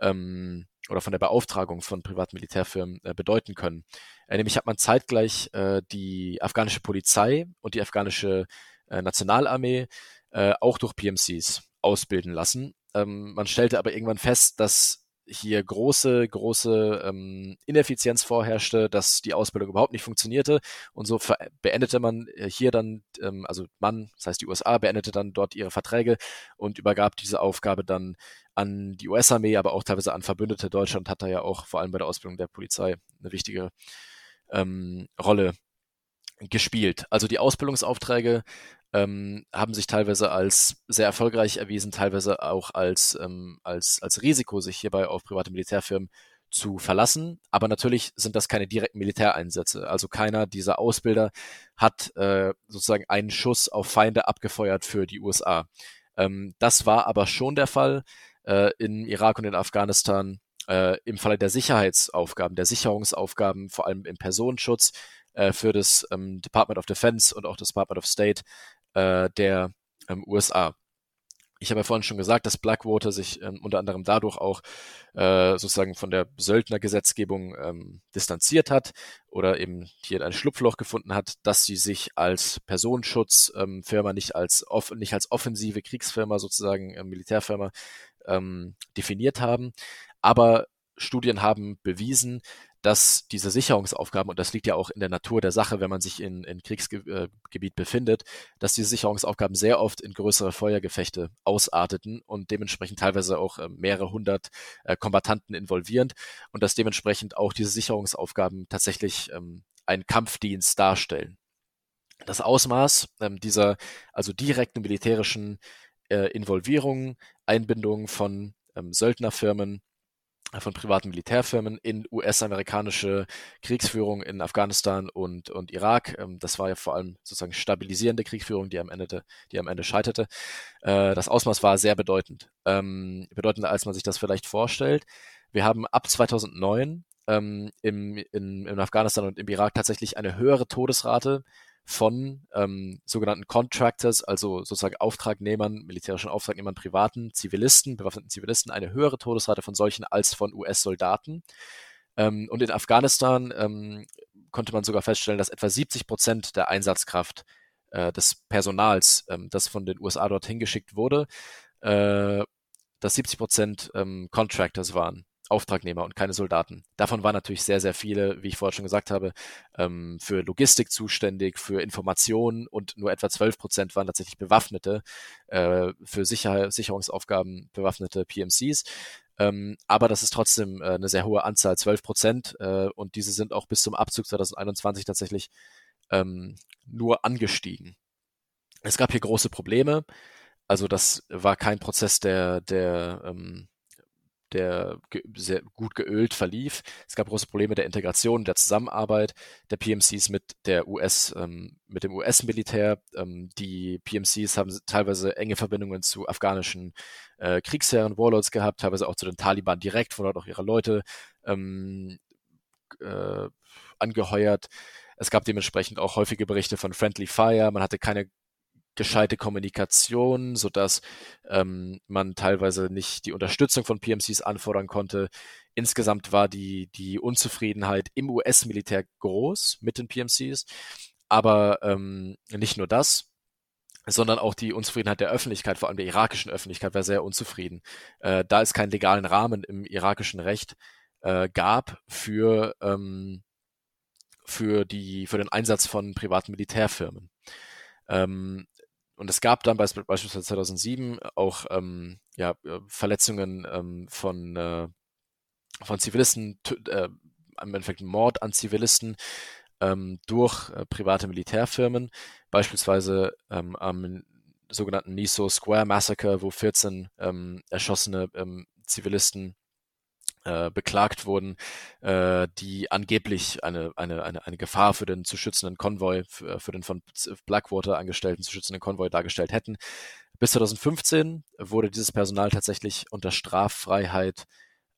A: ähm, oder von der Beauftragung von privaten Militärfirmen äh, bedeuten können. Äh, nämlich hat man zeitgleich äh, die afghanische Polizei und die afghanische äh, Nationalarmee äh, auch durch PMCs ausbilden lassen. Ähm, man stellte aber irgendwann fest, dass hier große, große ähm, Ineffizienz vorherrschte, dass die Ausbildung überhaupt nicht funktionierte. Und so beendete man äh, hier dann, ähm, also man, das heißt die USA, beendete dann dort ihre Verträge und übergab diese Aufgabe dann an die US-Armee, aber auch teilweise an Verbündete. Deutschland hat da ja auch vor allem bei der Ausbildung der Polizei eine wichtige ähm, Rolle gespielt. Also die Ausbildungsaufträge ähm, haben sich teilweise als sehr erfolgreich erwiesen, teilweise auch als, ähm, als, als Risiko, sich hierbei auf private Militärfirmen zu verlassen. Aber natürlich sind das keine direkten Militäreinsätze. Also keiner dieser Ausbilder hat äh, sozusagen einen Schuss auf Feinde abgefeuert für die USA. Ähm, das war aber schon der Fall äh, in Irak und in Afghanistan. Äh, Im Falle der Sicherheitsaufgaben, der Sicherungsaufgaben, vor allem im Personenschutz, äh, für das ähm, Department of Defense und auch das Department of State äh, der ähm, USA. Ich habe ja vorhin schon gesagt, dass Blackwater sich ähm, unter anderem dadurch auch äh, sozusagen von der Söldnergesetzgebung ähm, distanziert oder eben hier ein Schlupfloch gefunden hat, dass sie sich als Personenschutzfirma ähm, nicht als off nicht als offensive Kriegsfirma sozusagen äh, Militärfirma ähm, definiert haben. Aber Studien haben bewiesen, dass diese Sicherungsaufgaben, und das liegt ja auch in der Natur der Sache, wenn man sich in, in Kriegsgebiet äh, befindet, dass diese Sicherungsaufgaben sehr oft in größere Feuergefechte ausarteten und dementsprechend teilweise auch äh, mehrere hundert äh, Kombattanten involvierend und dass dementsprechend auch diese Sicherungsaufgaben tatsächlich ähm, einen Kampfdienst darstellen. Das Ausmaß ähm, dieser also direkten militärischen äh, Involvierung, Einbindung von ähm, Söldnerfirmen, von privaten Militärfirmen in US-amerikanische Kriegsführung in Afghanistan und, und Irak. Ähm, das war ja vor allem sozusagen stabilisierende Kriegsführung, die am Ende, die am Ende scheiterte. Äh, das Ausmaß war sehr bedeutend. Ähm, bedeutender, als man sich das vielleicht vorstellt. Wir haben ab 2009 ähm, im, in, in Afghanistan und im Irak tatsächlich eine höhere Todesrate von ähm, sogenannten Contractors, also sozusagen Auftragnehmern, militärischen Auftragnehmern, privaten Zivilisten, bewaffneten Zivilisten, eine höhere Todesrate von solchen als von US-Soldaten. Ähm, und in Afghanistan ähm, konnte man sogar feststellen, dass etwa 70 Prozent der Einsatzkraft äh, des Personals, ähm, das von den USA dorthin geschickt wurde, äh, dass 70 Prozent ähm, Contractors waren. Auftragnehmer und keine Soldaten. Davon waren natürlich sehr, sehr viele, wie ich vorher schon gesagt habe, ähm, für Logistik zuständig, für Informationen und nur etwa 12 Prozent waren tatsächlich bewaffnete, äh, für Sicher Sicherungsaufgaben bewaffnete PMCs. Ähm, aber das ist trotzdem äh, eine sehr hohe Anzahl, 12 Prozent. Äh, und diese sind auch bis zum Abzug 2021 tatsächlich ähm, nur angestiegen. Es gab hier große Probleme. Also das war kein Prozess, der, der ähm, der sehr gut geölt verlief. Es gab große Probleme der Integration, der Zusammenarbeit der PMCs mit der US, ähm, mit dem US-Militär. Ähm, die PMCs haben teilweise enge Verbindungen zu afghanischen äh, Kriegsherren, Warlords gehabt, teilweise auch zu den Taliban direkt, wo dort auch ihre Leute ähm, äh, angeheuert. Es gab dementsprechend auch häufige Berichte von Friendly Fire. Man hatte keine gescheite Kommunikation, sodass ähm, man teilweise nicht die Unterstützung von PMCs anfordern konnte. Insgesamt war die, die Unzufriedenheit im US-Militär groß mit den PMCs, aber ähm, nicht nur das, sondern auch die Unzufriedenheit der Öffentlichkeit, vor allem der irakischen Öffentlichkeit, war sehr unzufrieden. Äh, da es keinen legalen Rahmen im irakischen Recht äh, gab für, ähm, für, die, für den Einsatz von privaten Militärfirmen. Ähm, und es gab dann beispielsweise 2007 auch ähm, ja, äh, Verletzungen ähm, von, äh, von Zivilisten, äh, im Endeffekt Mord an Zivilisten ähm, durch äh, private Militärfirmen, beispielsweise ähm, am sogenannten Niso Square Massacre, wo 14 ähm, erschossene ähm, Zivilisten äh, beklagt wurden, äh, die angeblich eine, eine, eine, eine Gefahr für den zu schützenden Konvoi, für, äh, für den von Blackwater angestellten zu schützenden Konvoi dargestellt hätten. Bis 2015 wurde dieses Personal tatsächlich unter Straffreiheit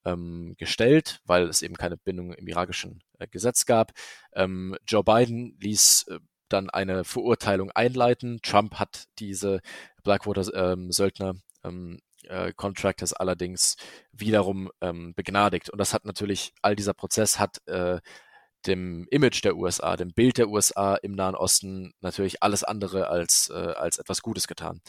A: ähm, gestellt, weil es eben keine Bindung im irakischen äh, Gesetz gab. Ähm, Joe Biden ließ äh, dann eine Verurteilung einleiten. Trump hat diese Blackwater-Söldner ähm, äh, Contractors allerdings wiederum ähm, begnadigt. Und das hat natürlich, all dieser Prozess hat äh, dem Image der USA, dem Bild der USA im Nahen Osten natürlich alles andere als, äh, als etwas Gutes getan.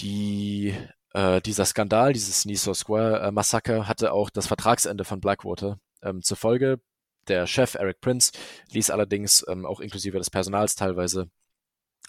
A: Die, äh, dieser Skandal, dieses Niso Square äh, Massaker, hatte auch das Vertragsende von Blackwater ähm, zur Folge. Der Chef Eric Prince ließ allerdings ähm, auch inklusive des Personals teilweise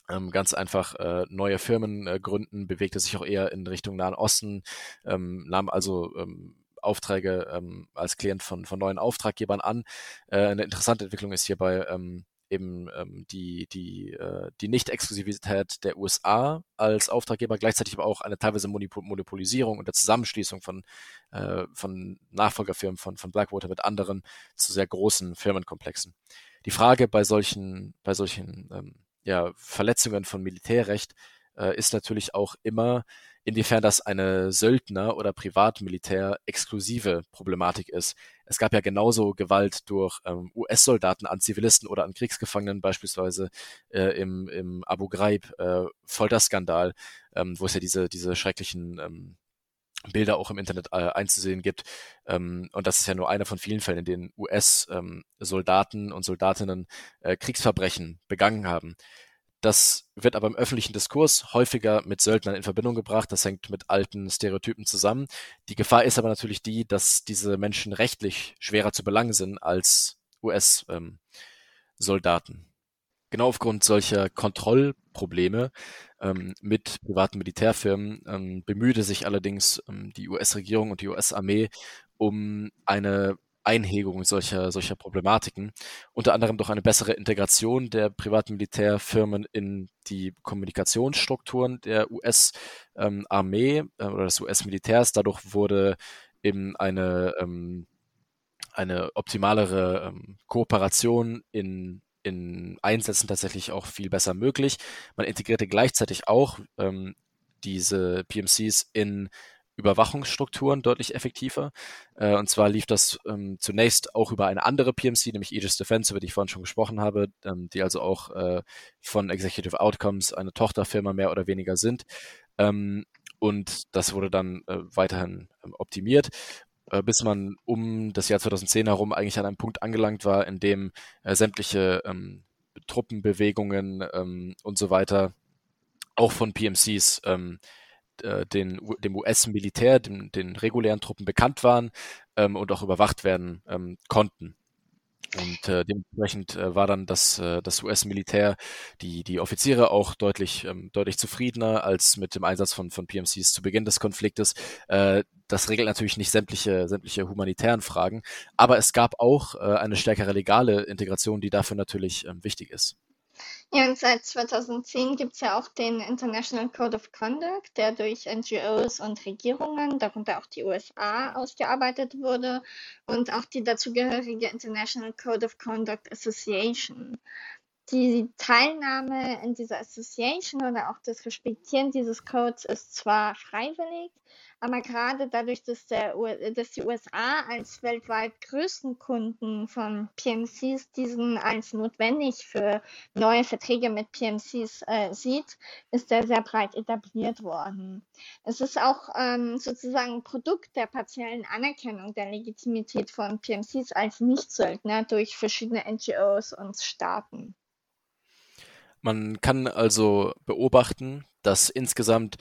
A: ähm, ganz einfach äh, neue Firmen äh, gründen, bewegte sich auch eher in Richtung Nahen Osten, ähm, nahm also ähm, Aufträge ähm, als Klient von, von neuen Auftraggebern an. Äh, eine interessante Entwicklung ist hierbei ähm, eben ähm, die, die, äh, die Nicht-Exklusivität der USA als Auftraggeber, gleichzeitig aber auch eine teilweise Monopolisierung und der Zusammenschließung von, äh, von Nachfolgerfirmen von, von Blackwater mit anderen zu sehr großen Firmenkomplexen. Die Frage bei solchen, bei solchen ähm, ja, Verletzungen von Militärrecht äh, ist natürlich auch immer, inwiefern das eine Söldner- oder Privatmilitär exklusive Problematik ist. Es gab ja genauso Gewalt durch ähm, US-Soldaten an Zivilisten oder an Kriegsgefangenen, beispielsweise äh, im, im Abu Ghraib äh, ähm, wo es ja diese, diese schrecklichen ähm, Bilder auch im Internet äh, einzusehen gibt. Ähm, und das ist ja nur einer von vielen Fällen, in denen US-Soldaten ähm, und Soldatinnen äh, Kriegsverbrechen begangen haben. Das wird aber im öffentlichen Diskurs häufiger mit Söldnern in Verbindung gebracht. Das hängt mit alten Stereotypen zusammen. Die Gefahr ist aber natürlich die, dass diese Menschen rechtlich schwerer zu belangen sind als US-Soldaten. Ähm, genau aufgrund solcher Kontrollprobleme ähm, mit privaten Militärfirmen ähm, bemühte sich allerdings ähm, die US-Regierung und die US-Armee um eine Einhegung solcher, solcher Problematiken, unter anderem durch eine bessere Integration der privaten Militärfirmen in die Kommunikationsstrukturen der US-Armee äh, oder des US-Militärs. Dadurch wurde eben eine, ähm, eine optimalere ähm, Kooperation in in Einsätzen tatsächlich auch viel besser möglich. Man integrierte gleichzeitig auch ähm, diese PMCs in Überwachungsstrukturen deutlich effektiver. Äh, und zwar lief das ähm, zunächst auch über eine andere PMC, nämlich Aegis Defense, über die ich vorhin schon gesprochen habe, ähm, die also auch äh, von Executive Outcomes eine Tochterfirma mehr oder weniger sind. Ähm, und das wurde dann äh, weiterhin ähm, optimiert. Äh, bis man um das Jahr 2010 herum eigentlich an einem Punkt angelangt war, in dem äh, sämtliche ähm, Truppenbewegungen ähm, und so weiter auch von PMCs ähm, äh, den, dem US-Militär, den, den, regulären Truppen bekannt waren ähm, und auch überwacht werden ähm, konnten. Und äh, dementsprechend äh, war dann das, äh, das US-Militär, die, die Offiziere auch deutlich, ähm, deutlich zufriedener als mit dem Einsatz von, von PMCs zu Beginn des Konfliktes. Äh, das regelt natürlich nicht sämtliche, sämtliche humanitären Fragen, aber es gab auch äh, eine stärkere legale Integration, die dafür natürlich ähm, wichtig ist.
B: Ja, und seit 2010 gibt es ja auch den International Code of Conduct, der durch NGOs und Regierungen, darunter auch die USA, ausgearbeitet wurde und auch die dazugehörige International Code of Conduct Association. Die Teilnahme in dieser Association oder auch das Respektieren dieses Codes ist zwar freiwillig, aber gerade dadurch, dass, der, dass die USA als weltweit größten Kunden von PMCs diesen als notwendig für neue Verträge mit PMCs äh, sieht, ist er sehr breit etabliert worden. Es ist auch ähm, sozusagen Produkt der partiellen Anerkennung der Legitimität von PMCs als Nichtsöldner durch verschiedene NGOs und Staaten.
A: Man kann also beobachten, dass insgesamt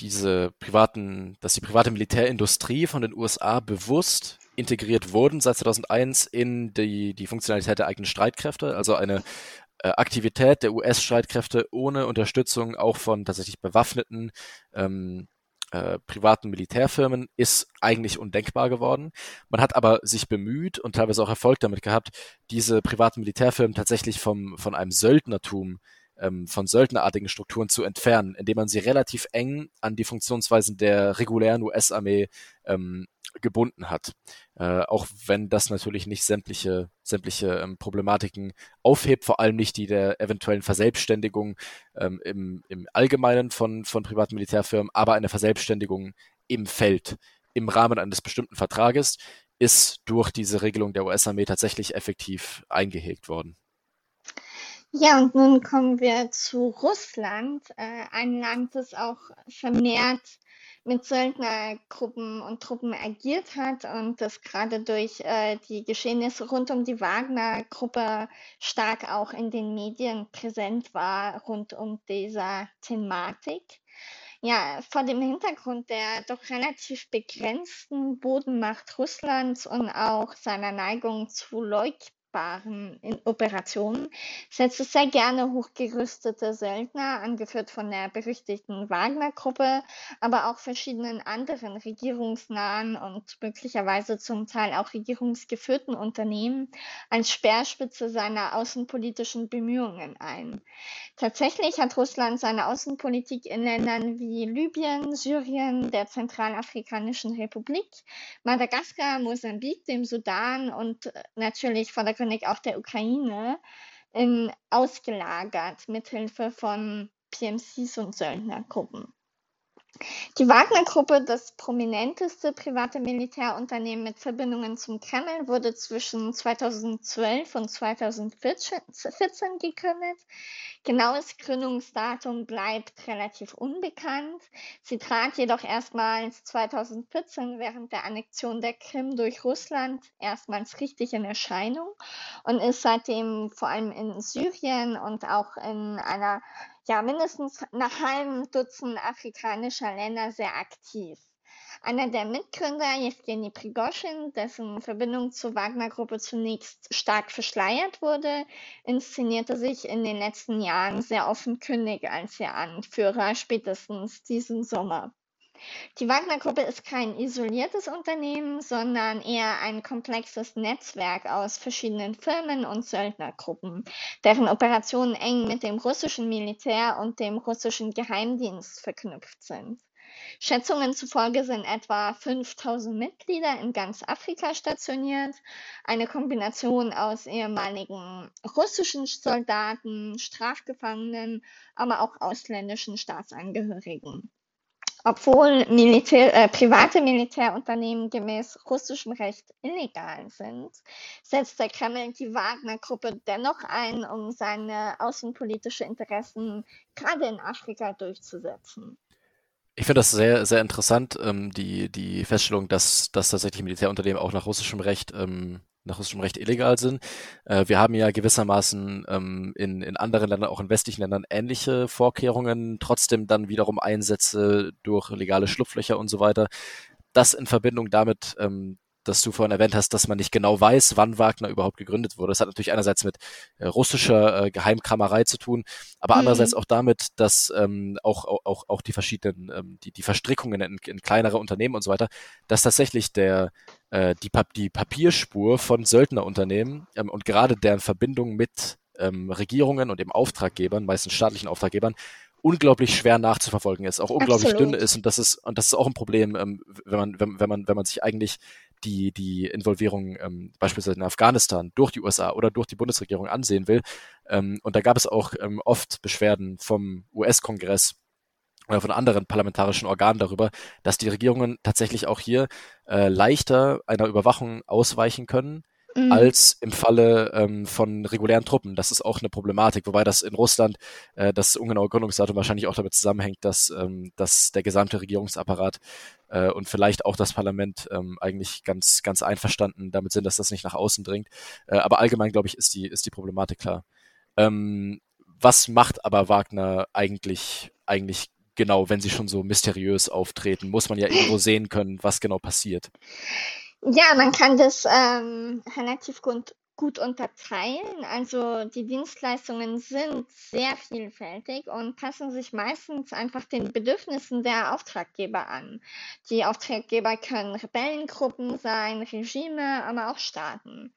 A: diese privaten, dass die private Militärindustrie von den USA bewusst integriert wurden seit 2001 in die, die Funktionalität der eigenen Streitkräfte, also eine äh, Aktivität der US-Streitkräfte ohne Unterstützung auch von tatsächlich bewaffneten ähm, äh, privaten Militärfirmen ist eigentlich undenkbar geworden. Man hat aber sich bemüht und teilweise auch Erfolg damit gehabt, diese privaten Militärfirmen tatsächlich vom, von einem Söldnertum ähm, von söldnerartigen Strukturen zu entfernen, indem man sie relativ eng an die Funktionsweisen der regulären US-Armee ähm, gebunden hat. Äh, auch wenn das natürlich nicht sämtliche, sämtliche ähm, Problematiken aufhebt, vor allem nicht die der eventuellen Verselbstständigung ähm, im, im Allgemeinen von, von privaten Militärfirmen, aber eine Verselbstständigung im Feld im Rahmen eines bestimmten Vertrages ist durch diese Regelung der US-Armee tatsächlich effektiv eingehegt worden.
B: Ja, und nun kommen wir zu Russland, äh, ein Land, das auch vermehrt mit Söldnergruppen und Truppen agiert hat und das gerade durch äh, die Geschehnisse rund um die Wagner-Gruppe stark auch in den Medien präsent war, rund um dieser Thematik. Ja, vor dem Hintergrund der doch relativ begrenzten Bodenmacht Russlands und auch seiner Neigung zu Leug in Operationen setzt es sehr gerne hochgerüstete Söldner, angeführt von der berüchtigten Wagner-Gruppe, aber auch verschiedenen anderen regierungsnahen und möglicherweise zum Teil auch regierungsgeführten Unternehmen als Speerspitze seiner außenpolitischen Bemühungen ein. Tatsächlich hat Russland seine Außenpolitik in Ländern wie Libyen, Syrien, der Zentralafrikanischen Republik, Madagaskar, Mosambik, dem Sudan und äh, natürlich vordergründig auch der Ukraine in, ausgelagert mithilfe von PMCs und Söldnergruppen. Die Wagner-Gruppe, das prominenteste private Militärunternehmen mit Verbindungen zum Kreml, wurde zwischen 2012 und 2014 gegründet. Genaues Gründungsdatum bleibt relativ unbekannt. Sie trat jedoch erstmals 2014 während der Annexion der Krim durch Russland erstmals richtig in Erscheinung und ist seitdem vor allem in Syrien und auch in einer ja mindestens nach halben Dutzend afrikanischer Länder sehr aktiv. Einer der Mitgründer, Jewgeni Prigoschin, dessen Verbindung zur Wagner-Gruppe zunächst stark verschleiert wurde, inszenierte sich in den letzten Jahren sehr offenkundig als ihr Anführer, spätestens diesen Sommer. Die Wagner-Gruppe ist kein isoliertes Unternehmen, sondern eher ein komplexes Netzwerk aus verschiedenen Firmen und Söldnergruppen, deren Operationen eng mit dem russischen Militär und dem russischen Geheimdienst verknüpft sind. Schätzungen zufolge sind etwa 5000 Mitglieder in ganz Afrika stationiert, eine Kombination aus ehemaligen russischen Soldaten, Strafgefangenen, aber auch ausländischen Staatsangehörigen. Obwohl Militär, äh, private Militärunternehmen gemäß russischem Recht illegal sind, setzt der Kreml die Wagner-Gruppe dennoch ein, um seine außenpolitischen Interessen gerade in Afrika durchzusetzen.
A: Ich finde das sehr, sehr interessant, ähm, die, die Feststellung, dass, dass tatsächlich Militärunternehmen auch nach russischem Recht ähm, nach russischem Recht illegal sind. Äh, wir haben ja gewissermaßen ähm, in, in anderen Ländern, auch in westlichen Ländern, ähnliche Vorkehrungen, trotzdem dann wiederum Einsätze durch legale Schlupflöcher und so weiter. Das in Verbindung damit, ähm, dass du vorhin erwähnt hast, dass man nicht genau weiß, wann Wagner überhaupt gegründet wurde. Das hat natürlich einerseits mit äh, russischer äh, Geheimkramerei zu tun, aber mhm. andererseits auch damit, dass ähm, auch, auch, auch die verschiedenen, ähm, die, die Verstrickungen in, in kleinere Unternehmen und so weiter, dass tatsächlich der, äh, die, die Papierspur von Söldnerunternehmen ähm, und gerade deren Verbindung mit ähm, Regierungen und eben Auftraggebern, meistens staatlichen Auftraggebern, unglaublich schwer nachzuverfolgen ist, auch unglaublich Absolut. dünn ist und das ist und das ist auch ein Problem, ähm, wenn man wenn, wenn man wenn man sich eigentlich die, die Involvierung ähm, beispielsweise in Afghanistan durch die USA oder durch die Bundesregierung ansehen will. Ähm, und da gab es auch ähm, oft Beschwerden vom US-Kongress oder von anderen parlamentarischen Organen darüber, dass die Regierungen tatsächlich auch hier äh, leichter einer Überwachung ausweichen können, mhm. als im Falle ähm, von regulären Truppen. Das ist auch eine Problematik, wobei das in Russland äh, das ungenaue Gründungsdatum wahrscheinlich auch damit zusammenhängt, dass, ähm, dass der gesamte Regierungsapparat äh, und vielleicht auch das Parlament ähm, eigentlich ganz, ganz einverstanden damit sind, dass das nicht nach außen dringt. Äh, aber allgemein, glaube ich, ist die, ist die Problematik klar. Ähm, was macht aber Wagner eigentlich, eigentlich genau, wenn sie schon so mysteriös auftreten? Muss man ja irgendwo sehen können, was genau passiert.
B: Ja, man kann das ähm, relativ gut, gut unterteilen. Also die Dienstleistungen sind sehr vielfältig und passen sich meistens einfach den Bedürfnissen der Auftraggeber an. Die Auftraggeber können Rebellengruppen sein, Regime, aber auch Staaten.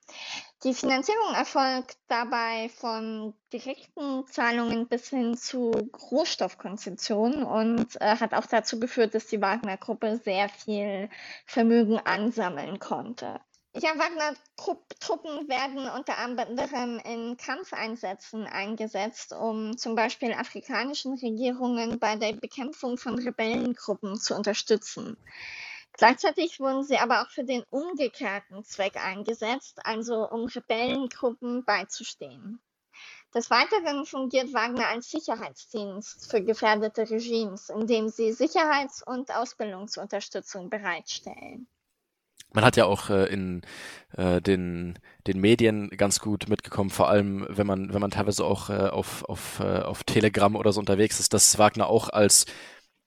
B: Die Finanzierung erfolgt dabei von direkten Zahlungen bis hin zu Rohstoffkonzessionen und äh, hat auch dazu geführt, dass die Wagner-Gruppe sehr viel Vermögen ansammeln konnte. Ja, Wagner-Truppen werden unter anderem in Kampfeinsätzen eingesetzt, um zum Beispiel afrikanischen Regierungen bei der Bekämpfung von Rebellengruppen zu unterstützen. Gleichzeitig wurden sie aber auch für den umgekehrten Zweck eingesetzt, also um Rebellengruppen beizustehen. Des Weiteren fungiert Wagner als Sicherheitsdienst für gefährdete Regimes, indem sie Sicherheits- und Ausbildungsunterstützung bereitstellen.
A: Man hat ja auch äh, in äh, den, den Medien ganz gut mitgekommen, vor allem wenn man, wenn man teilweise auch äh, auf, auf, äh, auf Telegram oder so unterwegs ist, dass Wagner auch als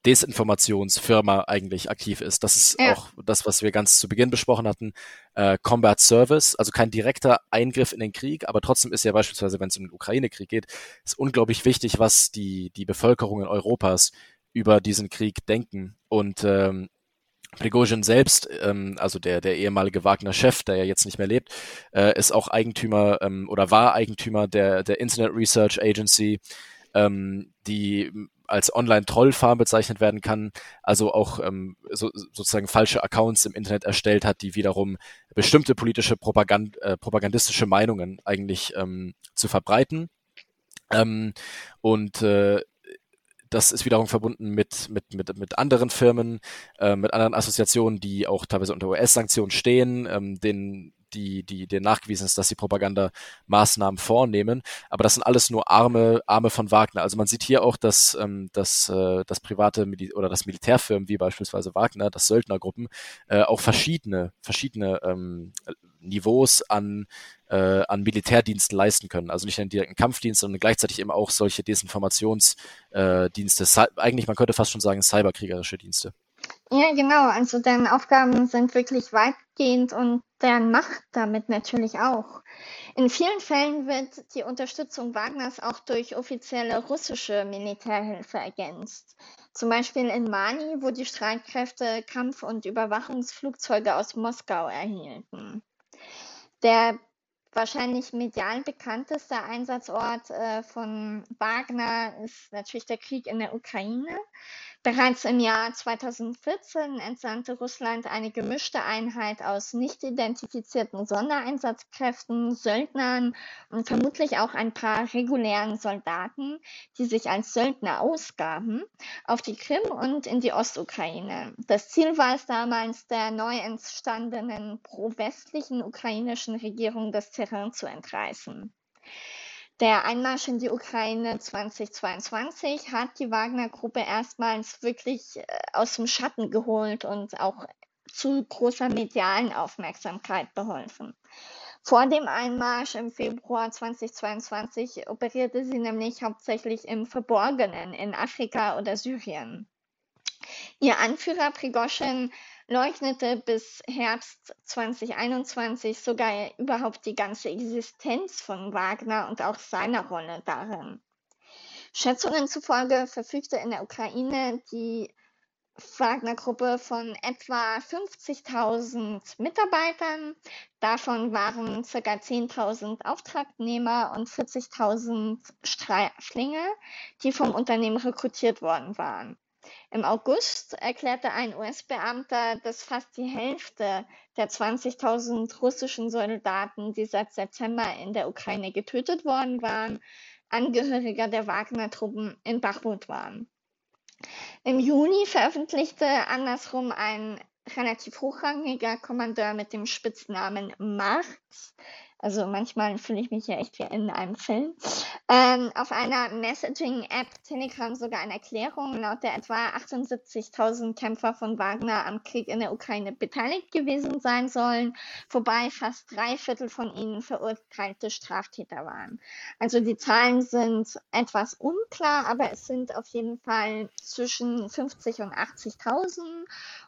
A: Desinformationsfirma eigentlich aktiv ist. Das ist ja. auch das, was wir ganz zu Beginn besprochen hatten. Äh, Combat Service, also kein direkter Eingriff in den Krieg, aber trotzdem ist ja beispielsweise, wenn es um den Ukraine-Krieg geht, ist unglaublich wichtig, was die, die Bevölkerung in Europas über diesen Krieg denken. Und ähm, Prigozhin selbst, ähm, also der, der ehemalige Wagner-Chef, der ja jetzt nicht mehr lebt, äh, ist auch Eigentümer ähm, oder war Eigentümer der, der Internet Research Agency, ähm, die als Online-Trollfarm bezeichnet werden kann, also auch ähm, so, sozusagen falsche Accounts im Internet erstellt hat, die wiederum bestimmte politische Propagand äh, propagandistische Meinungen eigentlich ähm, zu verbreiten. Ähm, und äh, das ist wiederum verbunden mit, mit, mit, mit anderen Firmen, äh, mit anderen Assoziationen, die auch teilweise unter US-Sanktionen stehen, ähm, denen die, die, der nachgewiesen ist, dass sie Propagandamaßnahmen vornehmen. Aber das sind alles nur Arme, Arme von Wagner. Also man sieht hier auch, dass, ähm, dass, äh, das private Mil oder das Militärfirmen wie beispielsweise Wagner, das Söldnergruppen, äh, auch verschiedene, verschiedene ähm, Niveaus an äh, an Militärdiensten leisten können. Also nicht einen direkten Kampfdienst, sondern gleichzeitig eben auch solche Desinformationsdienste. Äh, Eigentlich, man könnte fast schon sagen, cyberkriegerische Dienste.
B: Ja, genau. Also deren Aufgaben sind wirklich weitgehend und deren Macht damit natürlich auch. In vielen Fällen wird die Unterstützung Wagners auch durch offizielle russische Militärhilfe ergänzt. Zum Beispiel in Mali, wo die Streitkräfte Kampf- und Überwachungsflugzeuge aus Moskau erhielten. Der wahrscheinlich medial bekannteste Einsatzort äh, von Wagner ist natürlich der Krieg in der Ukraine. Bereits im Jahr 2014 entsandte Russland eine gemischte Einheit aus nicht identifizierten Sondereinsatzkräften, Söldnern und vermutlich auch ein paar regulären Soldaten, die sich als Söldner ausgaben, auf die Krim und in die Ostukraine. Das Ziel war es damals, der neu entstandenen pro-westlichen ukrainischen Regierung das Terrain zu entreißen. Der Einmarsch in die Ukraine 2022 hat die Wagner-Gruppe erstmals wirklich äh, aus dem Schatten geholt und auch zu großer medialen Aufmerksamkeit beholfen. Vor dem Einmarsch im Februar 2022 operierte sie nämlich hauptsächlich im Verborgenen in Afrika oder Syrien. Ihr Anführer Prigoschin leugnete bis Herbst 2021 sogar überhaupt die ganze Existenz von Wagner und auch seiner Rolle darin. Schätzungen zufolge verfügte in der Ukraine die Wagner-Gruppe von etwa 50.000 Mitarbeitern. Davon waren ca. 10.000 Auftragnehmer und 40.000 Streiflinge, die vom Unternehmen rekrutiert worden waren. Im August erklärte ein US-Beamter, dass fast die Hälfte der 20.000 russischen Soldaten, die seit September in der Ukraine getötet worden waren, Angehöriger der Wagner-Truppen in Bachmut waren. Im Juni veröffentlichte andersrum ein relativ hochrangiger Kommandeur mit dem Spitznamen Marx also manchmal fühle ich mich ja echt wie in einem Film. Ähm, auf einer Messaging-App Telegram sogar eine Erklärung, laut der etwa 78.000 Kämpfer von Wagner am Krieg in der Ukraine beteiligt gewesen sein sollen, wobei fast drei Viertel von ihnen verurteilte Straftäter waren. Also die Zahlen sind etwas unklar, aber es sind auf jeden Fall zwischen 50 und 80.000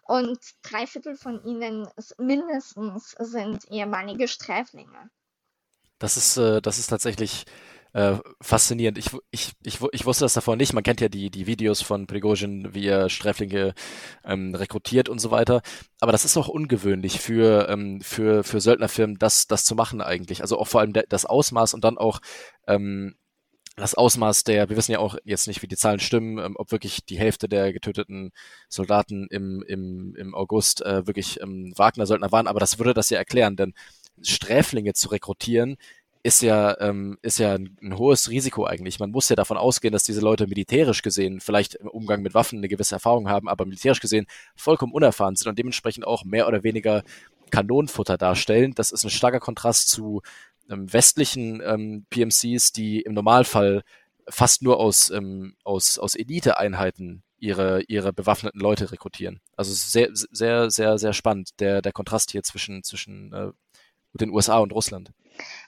B: und drei Viertel von ihnen mindestens sind ehemalige Sträflinge.
A: Das ist, äh, das ist tatsächlich äh, faszinierend. Ich, ich, ich, ich wusste das davor nicht. Man kennt ja die, die Videos von Prigozhin, wie er Sträflinge ähm, rekrutiert und so weiter. Aber das ist auch ungewöhnlich für, ähm, für, für Söldnerfirmen, das, das zu machen eigentlich. Also auch vor allem das Ausmaß und dann auch ähm, das Ausmaß der, wir wissen ja auch jetzt nicht, wie die Zahlen stimmen, ähm, ob wirklich die Hälfte der getöteten Soldaten im, im, im August äh, wirklich ähm, Wagner-Söldner waren, aber das würde das ja erklären, denn Sträflinge zu rekrutieren, ist ja, ähm, ist ja ein, ein, hohes Risiko eigentlich. Man muss ja davon ausgehen, dass diese Leute militärisch gesehen, vielleicht im Umgang mit Waffen eine gewisse Erfahrung haben, aber militärisch gesehen vollkommen unerfahren sind und dementsprechend auch mehr oder weniger Kanonenfutter darstellen. Das ist ein starker Kontrast zu ähm, westlichen ähm, PMCs, die im Normalfall fast nur aus, ähm, aus, aus Elite-Einheiten ihre, ihre bewaffneten Leute rekrutieren. Also sehr, sehr, sehr, sehr spannend, der, der Kontrast hier zwischen, zwischen äh, den USA und Russland.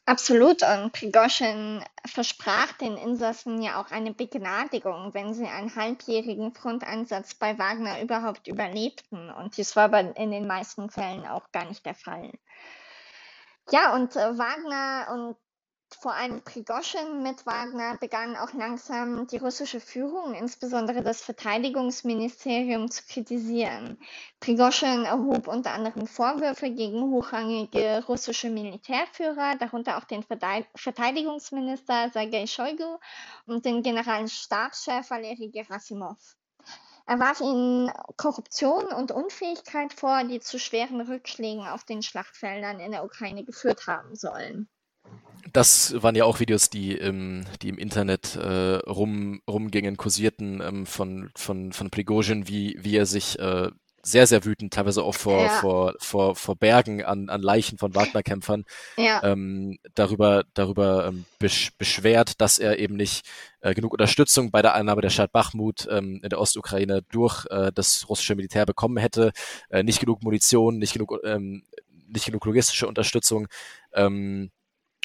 B: Absolut. Und Prigozhin versprach den Insassen ja auch eine Begnadigung, wenn sie einen halbjährigen Fronteinsatz bei Wagner überhaupt überlebten. Und dies war aber in den meisten Fällen auch gar nicht der Fall. Ja, und äh, Wagner und vor allem Prigoschin mit Wagner begann auch langsam die russische Führung, insbesondere das Verteidigungsministerium, zu kritisieren. Prigoschin erhob unter anderem Vorwürfe gegen hochrangige russische Militärführer, darunter auch den Verteidigungsminister Sergei Shoigu und den Generalstabschef Valery Gerasimov. Er warf ihnen Korruption und Unfähigkeit vor, die zu schweren Rückschlägen auf den Schlachtfeldern in der Ukraine geführt haben sollen.
A: Das waren ja auch Videos, die, ähm, die im Internet äh, rum, rumgingen, kursierten ähm, von, von, von Prigozhin, wie, wie er sich äh, sehr, sehr wütend, teilweise auch vor, ja. vor, vor, vor Bergen an, an Leichen von Wagner-Kämpfern, ja. ähm, darüber, darüber ähm, besch beschwert, dass er eben nicht äh, genug Unterstützung bei der Einnahme der Stadt Bachmut ähm, in der Ostukraine durch äh, das russische Militär bekommen hätte, äh, nicht genug Munition, nicht genug, ähm, nicht genug logistische Unterstützung. Ähm,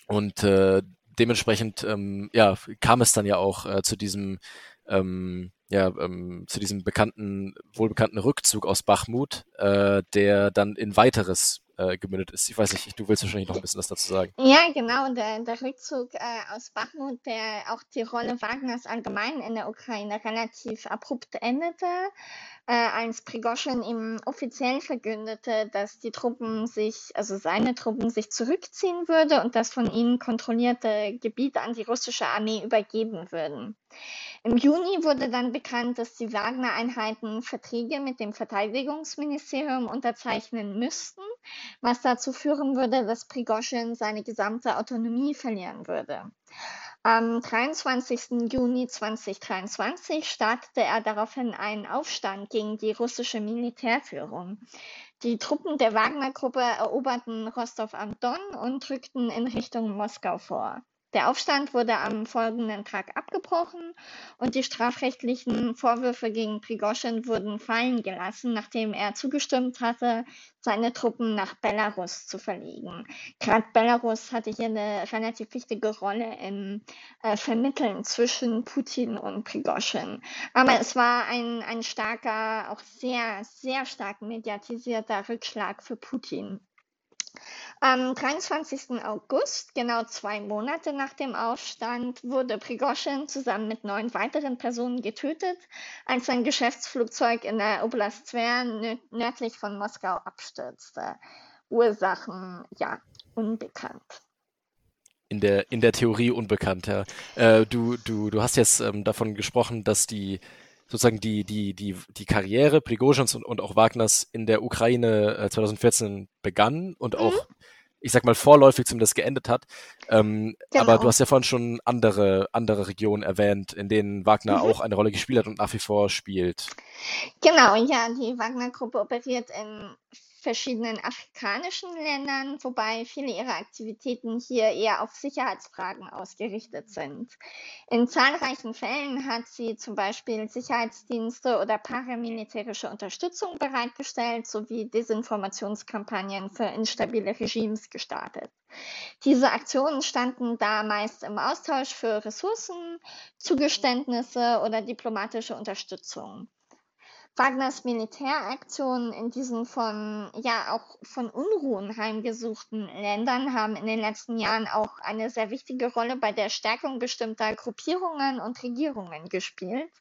A: und äh, dementsprechend ähm, ja, kam es dann ja auch äh, zu diesem ähm, ja, ähm, zu diesem bekannten, wohlbekannten Rückzug aus Bachmut, äh, der dann in weiteres äh, gemündet ist. Ich weiß nicht, du willst wahrscheinlich noch ein bisschen was dazu sagen.
B: Ja, genau, der, der Rückzug äh, aus Bachmut, der auch die Rolle Wagners allgemein in der Ukraine relativ abrupt endete, als Prigoschin ihm offiziell verkündete, dass die Truppen sich, also seine Truppen sich zurückziehen würde und das von ihnen kontrollierte Gebiet an die russische Armee übergeben würden. Im Juni wurde dann bekannt, dass die Wagner-Einheiten Verträge mit dem Verteidigungsministerium unterzeichnen müssten, was dazu führen würde, dass Prigoschin seine gesamte Autonomie verlieren würde. Am 23. Juni 2023 startete er daraufhin einen Aufstand gegen die russische Militärführung. Die Truppen der Wagner-Gruppe eroberten Rostov am Don und rückten in Richtung Moskau vor. Der Aufstand wurde am folgenden Tag abgebrochen und die strafrechtlichen Vorwürfe gegen Prigoschin wurden fallen gelassen, nachdem er zugestimmt hatte, seine Truppen nach Belarus zu verlegen. Gerade Belarus hatte hier eine relativ wichtige Rolle im äh, Vermitteln zwischen Putin und Prigoschin. Aber es war ein, ein starker, auch sehr, sehr stark mediatisierter Rückschlag für Putin. Am 23. August, genau zwei Monate nach dem Aufstand, wurde Prigoschin zusammen mit neun weiteren Personen getötet, als sein Geschäftsflugzeug in der Oblast Tver nördlich von Moskau abstürzte. Ursachen, ja, unbekannt.
A: In der, in der Theorie unbekannt, ja. Äh, du, du, du hast jetzt ähm, davon gesprochen, dass die sozusagen die, die, die, die Karriere Prigozhins und, und auch Wagners in der Ukraine äh, 2014 begann und mhm. Ich sag mal, vorläufig zumindest geendet hat. Ähm, genau. Aber du hast ja vorhin schon andere, andere Regionen erwähnt, in denen Wagner mhm. auch eine Rolle gespielt hat und nach wie vor spielt.
B: Genau, ja, die Wagner-Gruppe operiert in verschiedenen afrikanischen Ländern, wobei viele ihrer Aktivitäten hier eher auf Sicherheitsfragen ausgerichtet sind. In zahlreichen Fällen hat sie zum Beispiel Sicherheitsdienste oder paramilitärische Unterstützung bereitgestellt sowie Desinformationskampagnen für instabile Regimes gestartet. Diese Aktionen standen da meist im Austausch für Ressourcen, Zugeständnisse oder diplomatische Unterstützung. Wagners Militäraktionen in diesen von, ja, auch von Unruhen heimgesuchten Ländern haben in den letzten Jahren auch eine sehr wichtige Rolle bei der Stärkung bestimmter Gruppierungen und Regierungen gespielt.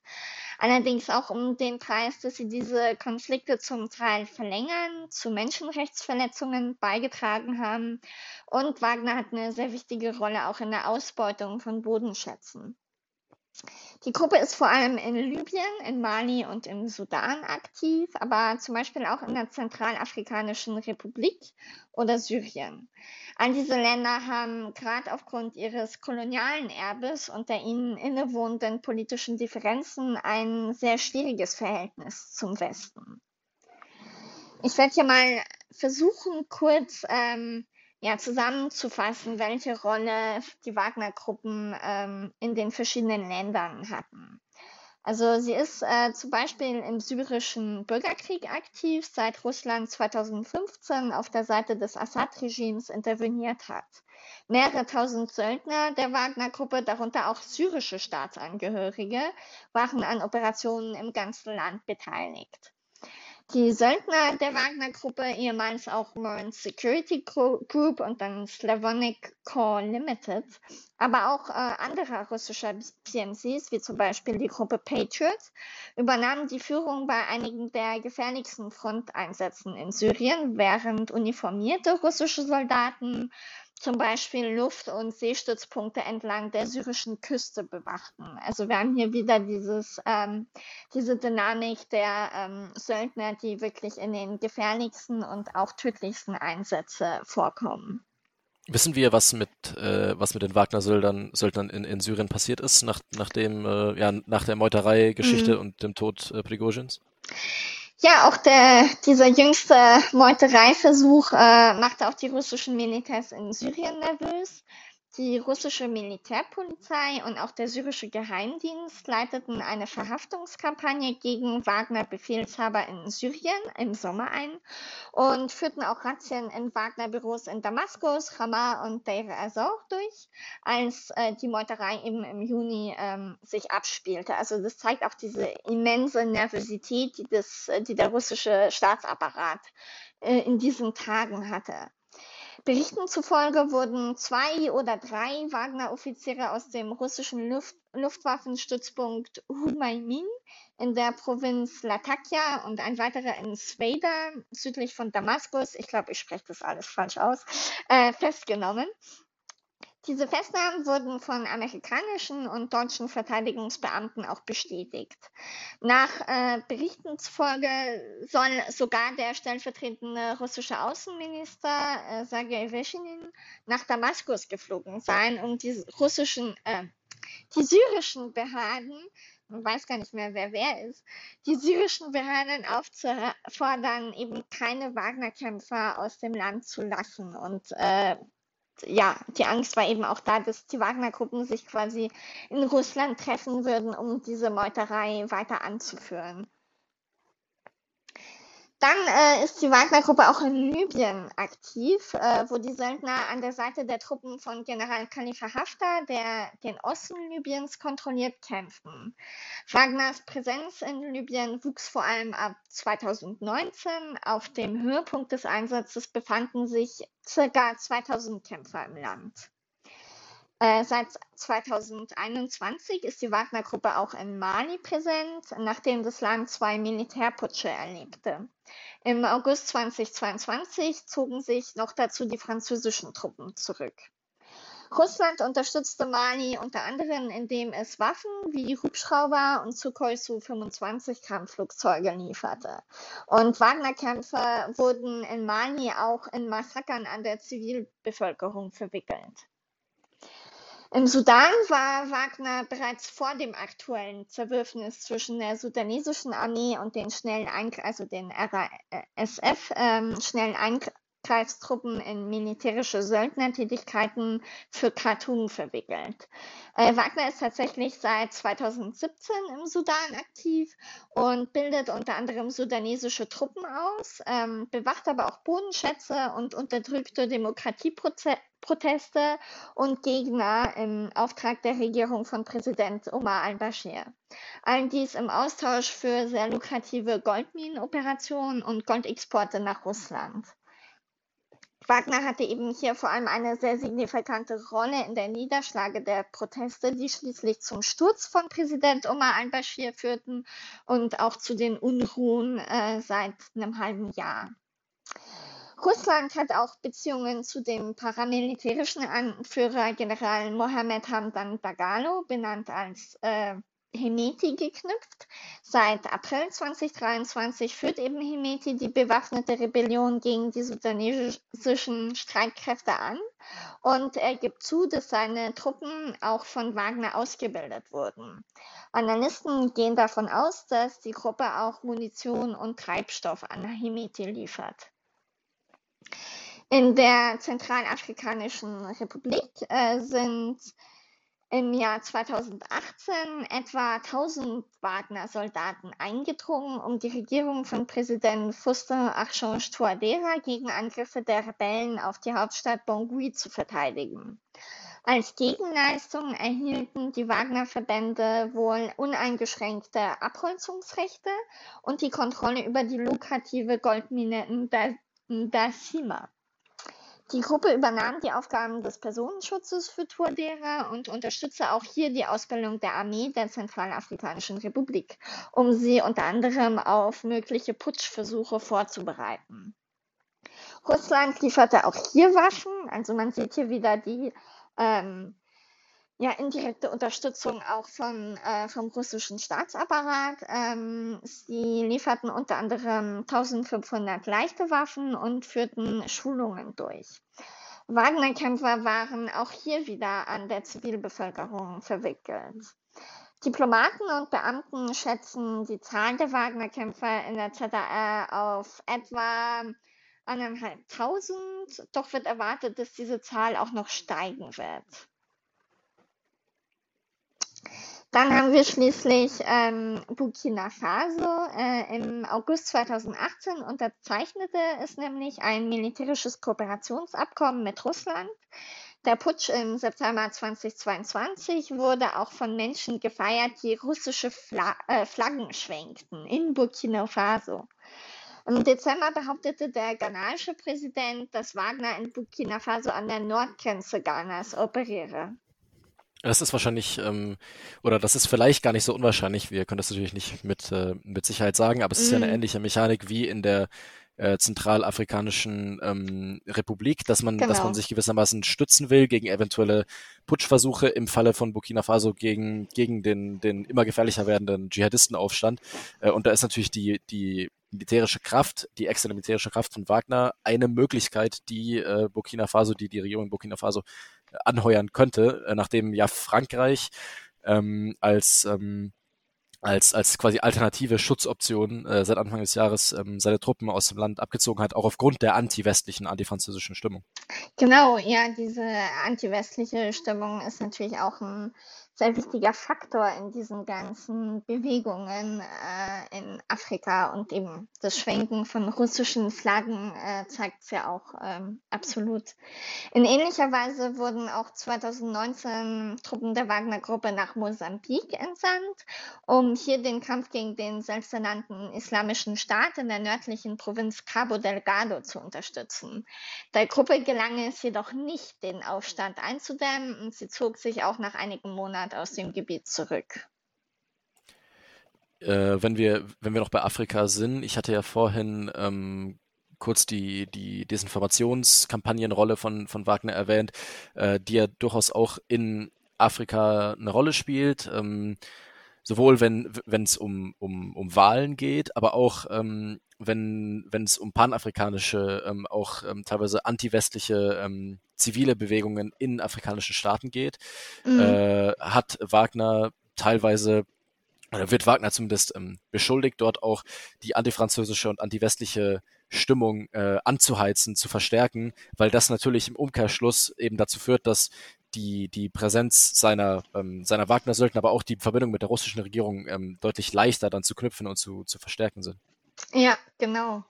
B: Allerdings auch um den Preis, dass sie diese Konflikte zum Teil verlängern, zu Menschenrechtsverletzungen beigetragen haben. Und Wagner hat eine sehr wichtige Rolle auch in der Ausbeutung von Bodenschätzen. Die Gruppe ist vor allem in Libyen, in Mali und im Sudan aktiv, aber zum Beispiel auch in der Zentralafrikanischen Republik oder Syrien. All diese Länder haben gerade aufgrund ihres kolonialen Erbes und der ihnen innewohnenden politischen Differenzen ein sehr schwieriges Verhältnis zum Westen. Ich werde hier mal versuchen, kurz ähm, ja, zusammenzufassen, welche Rolle die Wagner-Gruppen ähm, in den verschiedenen Ländern hatten. Also sie ist äh, zum Beispiel im syrischen Bürgerkrieg aktiv, seit Russland 2015 auf der Seite des Assad-Regimes interveniert hat. Mehrere tausend Söldner der Wagner-Gruppe, darunter auch syrische Staatsangehörige, waren an Operationen im ganzen Land beteiligt. Die Söldner der Wagner-Gruppe, ehemals auch Marine Security Group und dann Slavonic Corps Limited, aber auch äh, andere russischer PMCs, wie zum Beispiel die Gruppe Patriot, übernahmen die Führung bei einigen der gefährlichsten Fronteinsätzen in Syrien, während uniformierte russische Soldaten zum Beispiel Luft- und Seestützpunkte entlang der syrischen Küste bewachten. Also wir haben hier wieder dieses, ähm, diese Dynamik der ähm, Söldner, die wirklich in den gefährlichsten und auch tödlichsten Einsätzen vorkommen.
A: Wissen wir, was mit, äh, was mit den Wagner-Söldnern Söldnern in, in Syrien passiert ist, nach, nach, dem, äh, ja, nach der Meuterei-Geschichte mhm. und dem Tod äh, Prigozhins?
B: Ja, auch der, dieser jüngste Meutereiversuch äh, machte auch die russischen Militärs in Syrien nervös. Die russische Militärpolizei und auch der syrische Geheimdienst leiteten eine Verhaftungskampagne gegen Wagner-Befehlshaber in Syrien im Sommer ein und führten auch Razzien in Wagner-Büros in Damaskus, Hama und Deir ez-Zor durch, als äh, die Meuterei eben im Juni ähm, sich abspielte. Also das zeigt auch diese immense Nervosität, die, das, äh, die der russische Staatsapparat äh, in diesen Tagen hatte. Berichten zufolge wurden zwei oder drei Wagner-Offiziere aus dem russischen Luft Luftwaffenstützpunkt Humaymin in der Provinz Latakia und ein weiterer in Sveda, südlich von Damaskus, ich glaube, ich spreche das alles falsch aus, äh, festgenommen. Diese Festnahmen wurden von amerikanischen und deutschen Verteidigungsbeamten auch bestätigt. Nach äh, Berichten zufolge soll sogar der stellvertretende russische Außenminister äh, Sergei Veschinin nach Damaskus geflogen sein, um die russischen, äh, die syrischen Behörden man weiß gar nicht mehr, wer wer ist, die syrischen Behörden aufzufordern, eben keine Wagner-Kämpfer aus dem Land zu lassen und äh, ja, die Angst war eben auch da, dass die Wagner-Gruppen sich quasi in Russland treffen würden, um diese Meuterei weiter anzuführen. Dann äh, ist die Wagner-Gruppe auch in Libyen aktiv, äh, wo die Söldner an der Seite der Truppen von General Khalifa Haftar, der den Osten Libyens kontrolliert, kämpfen. Wagners Präsenz in Libyen wuchs vor allem ab 2019. Auf dem Höhepunkt des Einsatzes befanden sich ca. 2000 Kämpfer im Land. Äh, seit 2021 ist die Wagner-Gruppe auch in Mali präsent, nachdem das Land zwei Militärputsche erlebte. Im August 2022 zogen sich noch dazu die französischen Truppen zurück. Russland unterstützte Mali unter anderem, indem es Waffen wie Hubschrauber und Sukhoi Su-25 Kampfflugzeuge lieferte. Und Wagner-Kämpfer wurden in Mali auch in Massakern an der Zivilbevölkerung verwickelt. Im Sudan war Wagner bereits vor dem aktuellen Zerwürfnis zwischen der sudanesischen Armee und den schnellen Eingr also den RSF ähm, schnellen Eingreifstruppen in militärische Söldnertätigkeiten für Khartoum verwickelt. Äh, Wagner ist tatsächlich seit 2017 im Sudan aktiv und bildet unter anderem sudanesische Truppen aus, ähm, bewacht aber auch Bodenschätze und unterdrückte Demokratieprozesse Proteste und Gegner im Auftrag der Regierung von Präsident Omar al-Bashir. All dies im Austausch für sehr lukrative Goldminenoperationen und Goldexporte nach Russland. Wagner hatte eben hier vor allem eine sehr signifikante Rolle in der Niederschlage der Proteste, die schließlich zum Sturz von Präsident Omar al-Bashir führten und auch zu den Unruhen äh, seit einem halben Jahr. Russland hat auch Beziehungen zu dem paramilitärischen Anführer General Mohammed Hamdan Dagalo, benannt als äh, Hemeti, geknüpft. Seit April 2023 führt eben Hemeti die bewaffnete Rebellion gegen die sudanesischen Streitkräfte an und er gibt zu, dass seine Truppen auch von Wagner ausgebildet wurden. Analysten gehen davon aus, dass die Gruppe auch Munition und Treibstoff an Hemeti liefert. In der Zentralafrikanischen Republik äh, sind im Jahr 2018 etwa 1000 Wagner-Soldaten eingedrungen, um die Regierung von Präsident Faustin Archange Touadera gegen Angriffe der Rebellen auf die Hauptstadt Bangui zu verteidigen. Als Gegenleistung erhielten die Wagner-Verbände wohl uneingeschränkte Abholzungsrechte und die Kontrolle über die lukrative Goldmine Ndasima. Die Gruppe übernahm die Aufgaben des Personenschutzes für Touadera und unterstützte auch hier die Ausbildung der Armee der Zentralafrikanischen Republik, um sie unter anderem auf mögliche Putschversuche vorzubereiten. Russland lieferte auch hier Waffen, also man sieht hier wieder die ähm, ja, indirekte Unterstützung auch von, äh, vom russischen Staatsapparat. Ähm, sie lieferten unter anderem 1500 leichte Waffen und führten Schulungen durch. Wagner-Kämpfer waren auch hier wieder an der Zivilbevölkerung verwickelt. Diplomaten und Beamten schätzen die Zahl der Wagner-Kämpfer in der ZDR auf etwa eineinhalbtausend, doch wird erwartet, dass diese Zahl auch noch steigen wird. Dann haben wir schließlich ähm, Burkina Faso. Äh, Im August 2018 unterzeichnete es nämlich ein militärisches Kooperationsabkommen mit Russland. Der Putsch im September 2022 wurde auch von Menschen gefeiert, die russische Fla äh, Flaggen schwenkten in Burkina Faso. Im Dezember behauptete der ghanaische Präsident, dass Wagner in Burkina Faso an der Nordgrenze Ghanas operiere.
A: Das ist wahrscheinlich, ähm, oder das ist vielleicht gar nicht so unwahrscheinlich. Wir können das natürlich nicht mit, äh, mit Sicherheit sagen, aber es ist ja eine mhm. ähnliche Mechanik wie in der äh, zentralafrikanischen ähm, Republik, dass man, genau. dass man genau. sich gewissermaßen stützen will gegen eventuelle Putschversuche im Falle von Burkina Faso gegen, gegen den, den immer gefährlicher werdenden Dschihadistenaufstand. Äh, und da ist natürlich die, die militärische Kraft, die externe militärische Kraft von Wagner eine Möglichkeit, die äh, Burkina Faso, die die Regierung Burkina Faso anheuern könnte, äh, nachdem ja Frankreich ähm, als ähm, als, als quasi alternative Schutzoption äh, seit Anfang des Jahres ähm, seine Truppen aus dem Land abgezogen hat, auch aufgrund der anti-westlichen, anti-französischen Stimmung.
B: Genau, ja, diese anti-westliche Stimmung ist natürlich auch ein sehr wichtiger Faktor in diesen ganzen Bewegungen äh, in Afrika und eben das Schwenken von russischen Flaggen äh, zeigt es ja auch ähm, absolut. In ähnlicher Weise wurden auch 2019 Truppen der Wagner-Gruppe nach Mosambik entsandt, um hier den Kampf gegen den selbsternannten Islamischen Staat in der nördlichen Provinz Cabo Delgado zu unterstützen. Der Gruppe gelang es jedoch nicht, den Aufstand einzudämmen und sie zog sich auch nach einigen Monaten Monat aus dem Gebiet zurück.
A: Äh, wenn, wir, wenn wir noch bei Afrika sind, ich hatte ja vorhin ähm, kurz die, die Desinformationskampagnenrolle von, von Wagner erwähnt, äh, die ja durchaus auch in Afrika eine Rolle spielt. Ähm, sowohl wenn es um, um, um Wahlen geht, aber auch ähm, wenn es um panafrikanische, ähm, auch ähm, teilweise anti-westliche ähm, zivile Bewegungen in afrikanischen Staaten geht, mhm. äh, hat Wagner teilweise oder wird Wagner zumindest ähm, beschuldigt, dort auch die antifranzösische und anti-westliche Stimmung äh, anzuheizen, zu verstärken, weil das natürlich im Umkehrschluss eben dazu führt, dass die, die Präsenz seiner, ähm, seiner Wagner-Söldner, aber auch die Verbindung mit der russischen Regierung ähm, deutlich leichter dann zu knüpfen und zu, zu verstärken sind.
B: Ja, genau.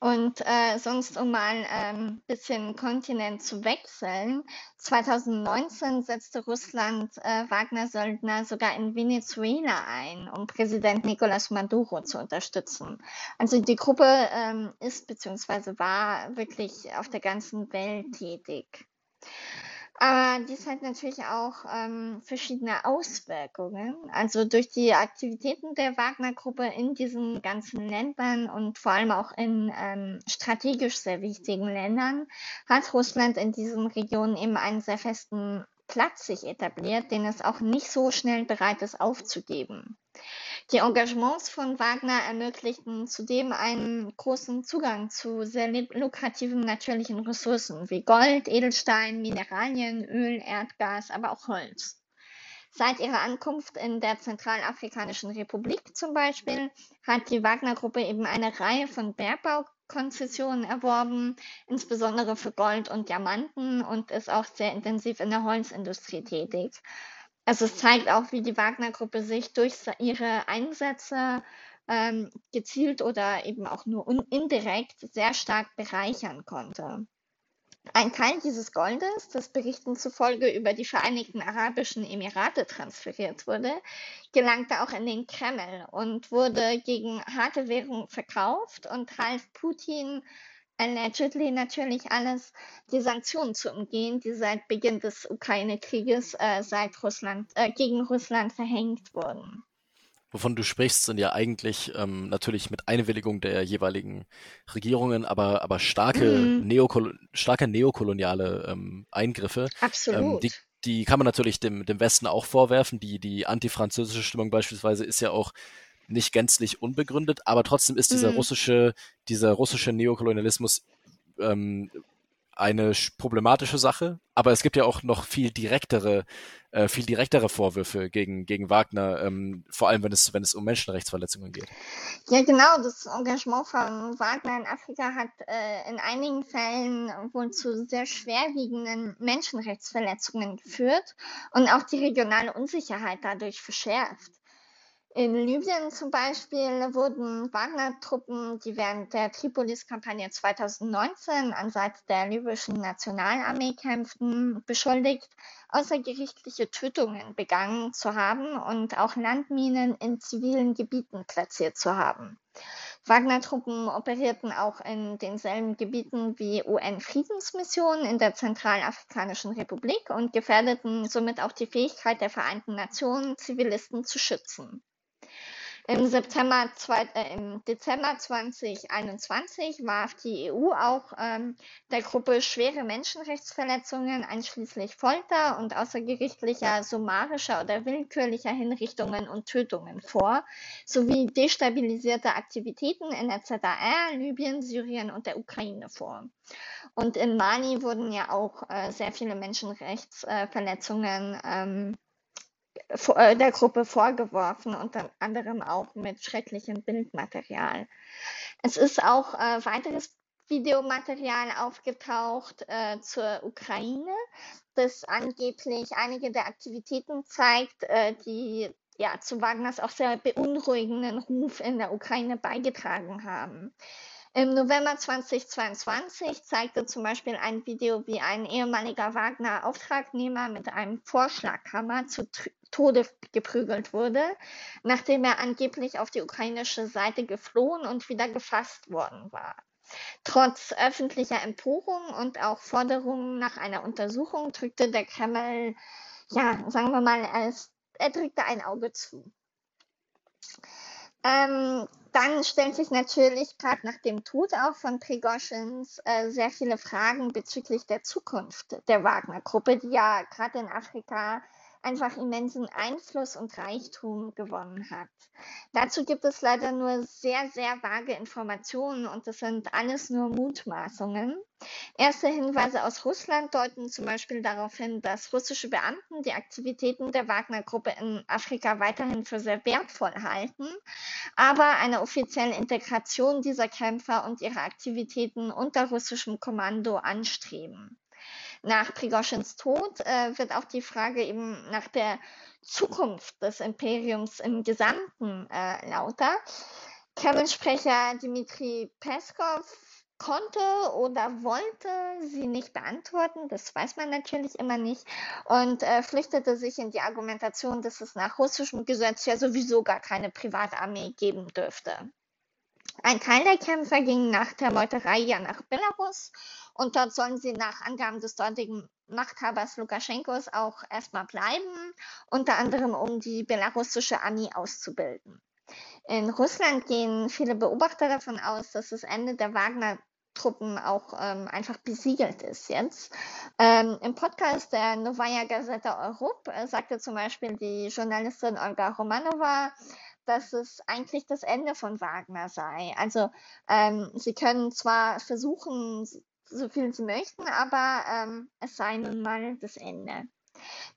B: Und äh, sonst, um mal ein ähm, bisschen Kontinent zu wechseln, 2019 setzte Russland äh, Wagner-Söldner sogar in Venezuela ein, um Präsident Nicolás Maduro zu unterstützen. Also die Gruppe ähm, ist bzw. war wirklich auf der ganzen Welt tätig. Aber dies hat natürlich auch ähm, verschiedene Auswirkungen. Also durch die Aktivitäten der Wagner-Gruppe in diesen ganzen Ländern und vor allem auch in ähm, strategisch sehr wichtigen Ländern hat Russland in diesen Regionen eben einen sehr festen Platz sich etabliert, den es auch nicht so schnell bereit ist aufzugeben. Die Engagements von Wagner ermöglichten zudem einen großen Zugang zu sehr lukrativen natürlichen Ressourcen wie Gold, Edelstein, Mineralien, Öl, Erdgas, aber auch Holz. Seit ihrer Ankunft in der Zentralafrikanischen Republik zum Beispiel hat die Wagner-Gruppe eben eine Reihe von Bergbaukonzessionen erworben, insbesondere für Gold und Diamanten und ist auch sehr intensiv in der Holzindustrie tätig. Also es zeigt auch, wie die Wagner-Gruppe sich durch ihre Einsätze ähm, gezielt oder eben auch nur indirekt sehr stark bereichern konnte. Ein Teil dieses Goldes, das Berichten zufolge über die Vereinigten Arabischen Emirate transferiert wurde, gelangte auch in den Kreml und wurde gegen harte Währung verkauft und half Putin allegedly natürlich alles, die Sanktionen zu umgehen, die seit Beginn des Ukraine-Krieges äh, seit Russland, äh, gegen Russland verhängt wurden.
A: Wovon du sprichst, sind ja eigentlich ähm, natürlich mit Einwilligung der jeweiligen Regierungen, aber, aber starke, mm. Neokol starke neokoloniale ähm, Eingriffe. Ähm,
B: Absolut. Ähm,
A: die, die kann man natürlich dem, dem Westen auch vorwerfen. Die, die antifranzösische Stimmung beispielsweise ist ja auch nicht gänzlich unbegründet, aber trotzdem ist dieser mhm. russische, dieser russische Neokolonialismus ähm, eine problematische Sache, aber es gibt ja auch noch viel direktere, äh, viel direktere Vorwürfe gegen, gegen Wagner, ähm, vor allem wenn es, wenn es um Menschenrechtsverletzungen geht.
B: Ja, genau, das Engagement von Wagner in Afrika hat äh, in einigen Fällen wohl zu sehr schwerwiegenden Menschenrechtsverletzungen geführt und auch die regionale Unsicherheit dadurch verschärft. In Libyen zum Beispiel wurden Wagner-Truppen, die während der Tripolis-Kampagne 2019 an Seite der libyschen Nationalarmee kämpften, beschuldigt, außergerichtliche Tötungen begangen zu haben und auch Landminen in zivilen Gebieten platziert zu haben. Wagner-Truppen operierten auch in denselben Gebieten wie UN-Friedensmissionen in der Zentralafrikanischen Republik und gefährdeten somit auch die Fähigkeit der Vereinten Nationen, Zivilisten zu schützen. Im, September, zwei, äh, Im Dezember 2021 warf die EU auch ähm, der Gruppe schwere Menschenrechtsverletzungen, einschließlich Folter und außergerichtlicher, summarischer oder willkürlicher Hinrichtungen und Tötungen vor, sowie destabilisierte Aktivitäten in der ZAR, Libyen, Syrien und der Ukraine vor. Und in Mali wurden ja auch äh, sehr viele Menschenrechtsverletzungen ähm, äh, der Gruppe vorgeworfen, unter anderem auch mit schrecklichem Bildmaterial. Es ist auch äh, weiteres Videomaterial aufgetaucht äh, zur Ukraine, das angeblich einige der Aktivitäten zeigt, äh, die ja, zu Wagners auch sehr beunruhigenden Ruf in der Ukraine beigetragen haben. Im November 2022 zeigte zum Beispiel ein Video, wie ein ehemaliger Wagner-Auftragnehmer mit einem Vorschlaghammer zu Tode geprügelt wurde, nachdem er angeblich auf die ukrainische Seite geflohen und wieder gefasst worden war. Trotz öffentlicher Empörung und auch Forderungen nach einer Untersuchung drückte der Kreml, ja, sagen wir mal, er drückte ein Auge zu. Ähm, dann stellen sich natürlich gerade nach dem Tod auch von Prigoschins äh, sehr viele Fragen bezüglich der Zukunft der Wagner-Gruppe, die ja gerade in Afrika einfach immensen Einfluss und Reichtum gewonnen hat. Dazu gibt es leider nur sehr, sehr vage Informationen und das sind alles nur Mutmaßungen. Erste Hinweise aus Russland deuten zum Beispiel darauf hin, dass russische Beamten die Aktivitäten der Wagner-Gruppe in Afrika weiterhin für sehr wertvoll halten, aber eine offizielle Integration dieser Kämpfer und ihrer Aktivitäten unter russischem Kommando anstreben. Nach Prigoschins Tod äh, wird auch die Frage eben nach der Zukunft des Imperiums im Gesamten äh, lauter. Kreml-Sprecher Dmitri Peskov konnte oder wollte sie nicht beantworten, das weiß man natürlich immer nicht, und äh, flüchtete sich in die Argumentation, dass es nach russischem Gesetz ja sowieso gar keine Privatarmee geben dürfte. Ein Teil der Kämpfer ging nach der Meuterei ja nach Belarus und dort sollen sie nach Angaben des dortigen Machthabers Lukaschenkos auch erstmal bleiben, unter anderem um die belarussische Armee auszubilden. In Russland gehen viele Beobachter davon aus, dass das Ende der Wagner-Truppen auch ähm, einfach besiegelt ist jetzt. Ähm, Im Podcast der Novaya Gazeta Europe äh, sagte zum Beispiel die Journalistin Olga Romanova, dass es eigentlich das Ende von Wagner sei. Also ähm, sie können zwar versuchen, so viel sie möchten, aber ähm, es sei nun mal das Ende.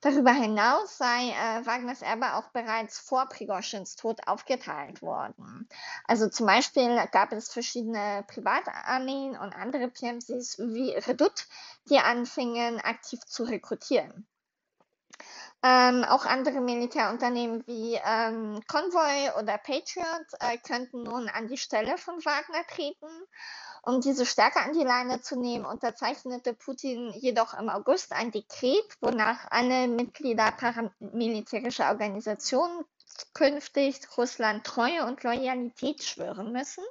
B: Darüber hinaus sei äh, Wagners Erbe auch bereits vor Prigoschins Tod aufgeteilt worden. Also zum Beispiel gab es verschiedene Privatarmeen und andere PMCs wie Redout, die anfingen aktiv zu rekrutieren. Ähm, auch andere Militärunternehmen wie ähm, Convoy oder Patriot äh, könnten nun an die Stelle von Wagner treten. Um diese stärker an die Leine zu nehmen, unterzeichnete Putin jedoch im August ein Dekret, wonach alle Mitglieder paramilitärischer Organisationen künftig Russland Treue und Loyalität schwören müssen.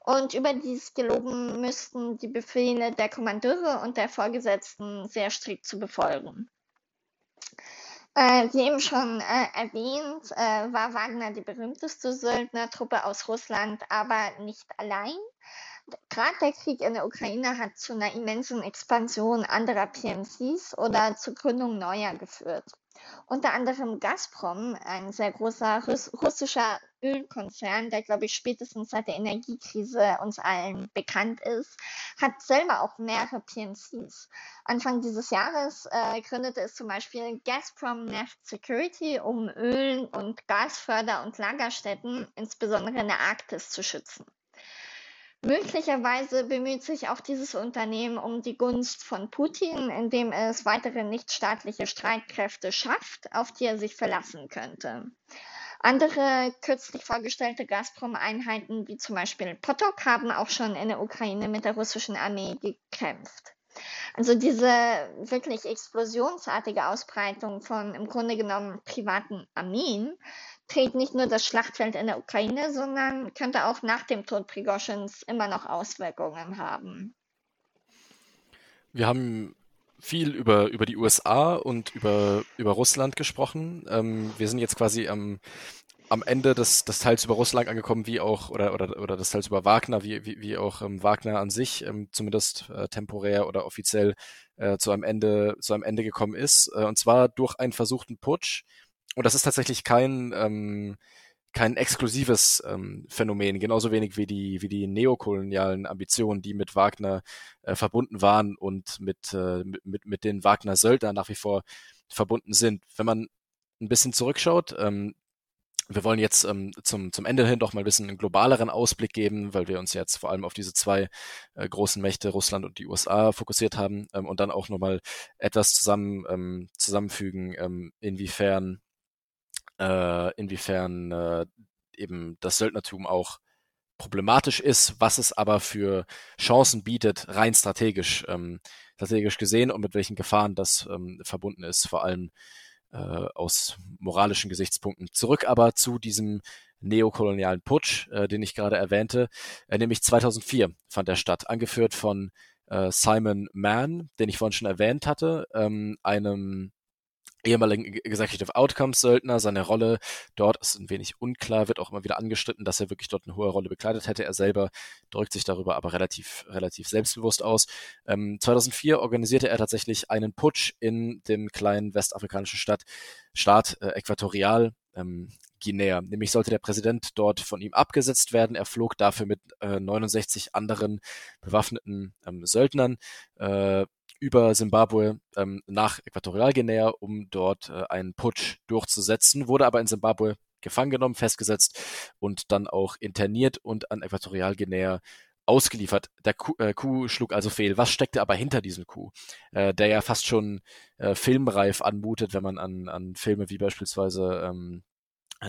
B: Und überdies geloben müssten, die Befehle der Kommandeure und der Vorgesetzten sehr strikt zu befolgen. Äh, wie eben schon äh, erwähnt, äh, war Wagner die berühmteste Söldnertruppe aus Russland, aber nicht allein. Gerade der Krieg in der Ukraine hat zu einer immensen Expansion anderer PMCs oder zur Gründung neuer geführt. Unter anderem Gazprom, ein sehr großer Russ russischer Ölkonzern, der, glaube ich, spätestens seit der Energiekrise uns allen bekannt ist, hat selber auch mehrere PMCs. Anfang dieses Jahres äh, gründete es zum Beispiel Gazprom Neft Security, um Öl- und Gasförder- und Lagerstätten, insbesondere in der Arktis, zu schützen. Möglicherweise bemüht sich auch dieses Unternehmen um die Gunst von Putin, indem es weitere nichtstaatliche Streitkräfte schafft, auf die er sich verlassen könnte. Andere kürzlich vorgestellte Gazprom-Einheiten, wie zum Beispiel Potok, haben auch schon in der Ukraine mit der russischen Armee gekämpft. Also diese wirklich explosionsartige Ausbreitung von im Grunde genommen privaten Armeen trägt nicht nur das Schlachtfeld in der Ukraine, sondern könnte auch nach dem Tod Prigoschins immer noch Auswirkungen haben.
A: Wir haben viel über, über die USA und über, über Russland gesprochen. Ähm, wir sind jetzt quasi am, am Ende des, des Teils über Russland angekommen, wie auch, oder, oder, oder des Teils über Wagner, wie, wie, wie auch ähm, Wagner an sich, ähm, zumindest äh, temporär oder offiziell äh, zu einem Ende, zu einem Ende gekommen ist. Äh, und zwar durch einen versuchten Putsch, und das ist tatsächlich kein, ähm, kein exklusives ähm, Phänomen, genauso wenig wie die, wie die neokolonialen Ambitionen, die mit Wagner äh, verbunden waren und mit, äh, mit, mit den Wagner-Söldnern nach wie vor verbunden sind. Wenn man ein bisschen zurückschaut. Ähm, wir wollen jetzt ähm, zum, zum Ende hin doch mal ein bisschen einen globaleren Ausblick geben, weil wir uns jetzt vor allem auf diese zwei äh, großen Mächte, Russland und die USA, fokussiert haben ähm, und dann auch nochmal etwas zusammen ähm, zusammenfügen, ähm, inwiefern, äh, inwiefern äh, eben das Söldnertum auch problematisch ist, was es aber für Chancen bietet, rein strategisch, ähm, strategisch gesehen und mit welchen Gefahren das ähm, verbunden ist, vor allem äh, aus moralischen Gesichtspunkten. Zurück aber zu diesem neokolonialen Putsch, äh, den ich gerade erwähnte, äh, nämlich 2004 fand er statt, angeführt von äh, Simon Mann, den ich vorhin schon erwähnt hatte, ähm, einem ehemaligen Executive Outcomes Söldner. Seine Rolle dort ist ein wenig unklar, wird auch immer wieder angestritten, dass er wirklich dort eine hohe Rolle bekleidet hätte. Er selber drückt sich darüber aber relativ, relativ selbstbewusst aus. Ähm, 2004 organisierte er tatsächlich einen Putsch in dem kleinen westafrikanischen Stadt, Staat äh, Äquatorial. Ähm, Guinea. Nämlich sollte der Präsident dort von ihm abgesetzt werden. Er flog dafür mit äh, 69 anderen bewaffneten ähm, Söldnern äh, über Simbabwe ähm, nach Äquatorialguinea, um dort äh, einen Putsch durchzusetzen, wurde aber in Simbabwe gefangen genommen, festgesetzt und dann auch interniert und an Äquatorialguinea ausgeliefert. Der Coup, äh, Coup schlug also fehl. Was steckte aber hinter diesem Coup, äh, der ja fast schon äh, filmreif anmutet, wenn man an, an Filme wie beispielsweise ähm,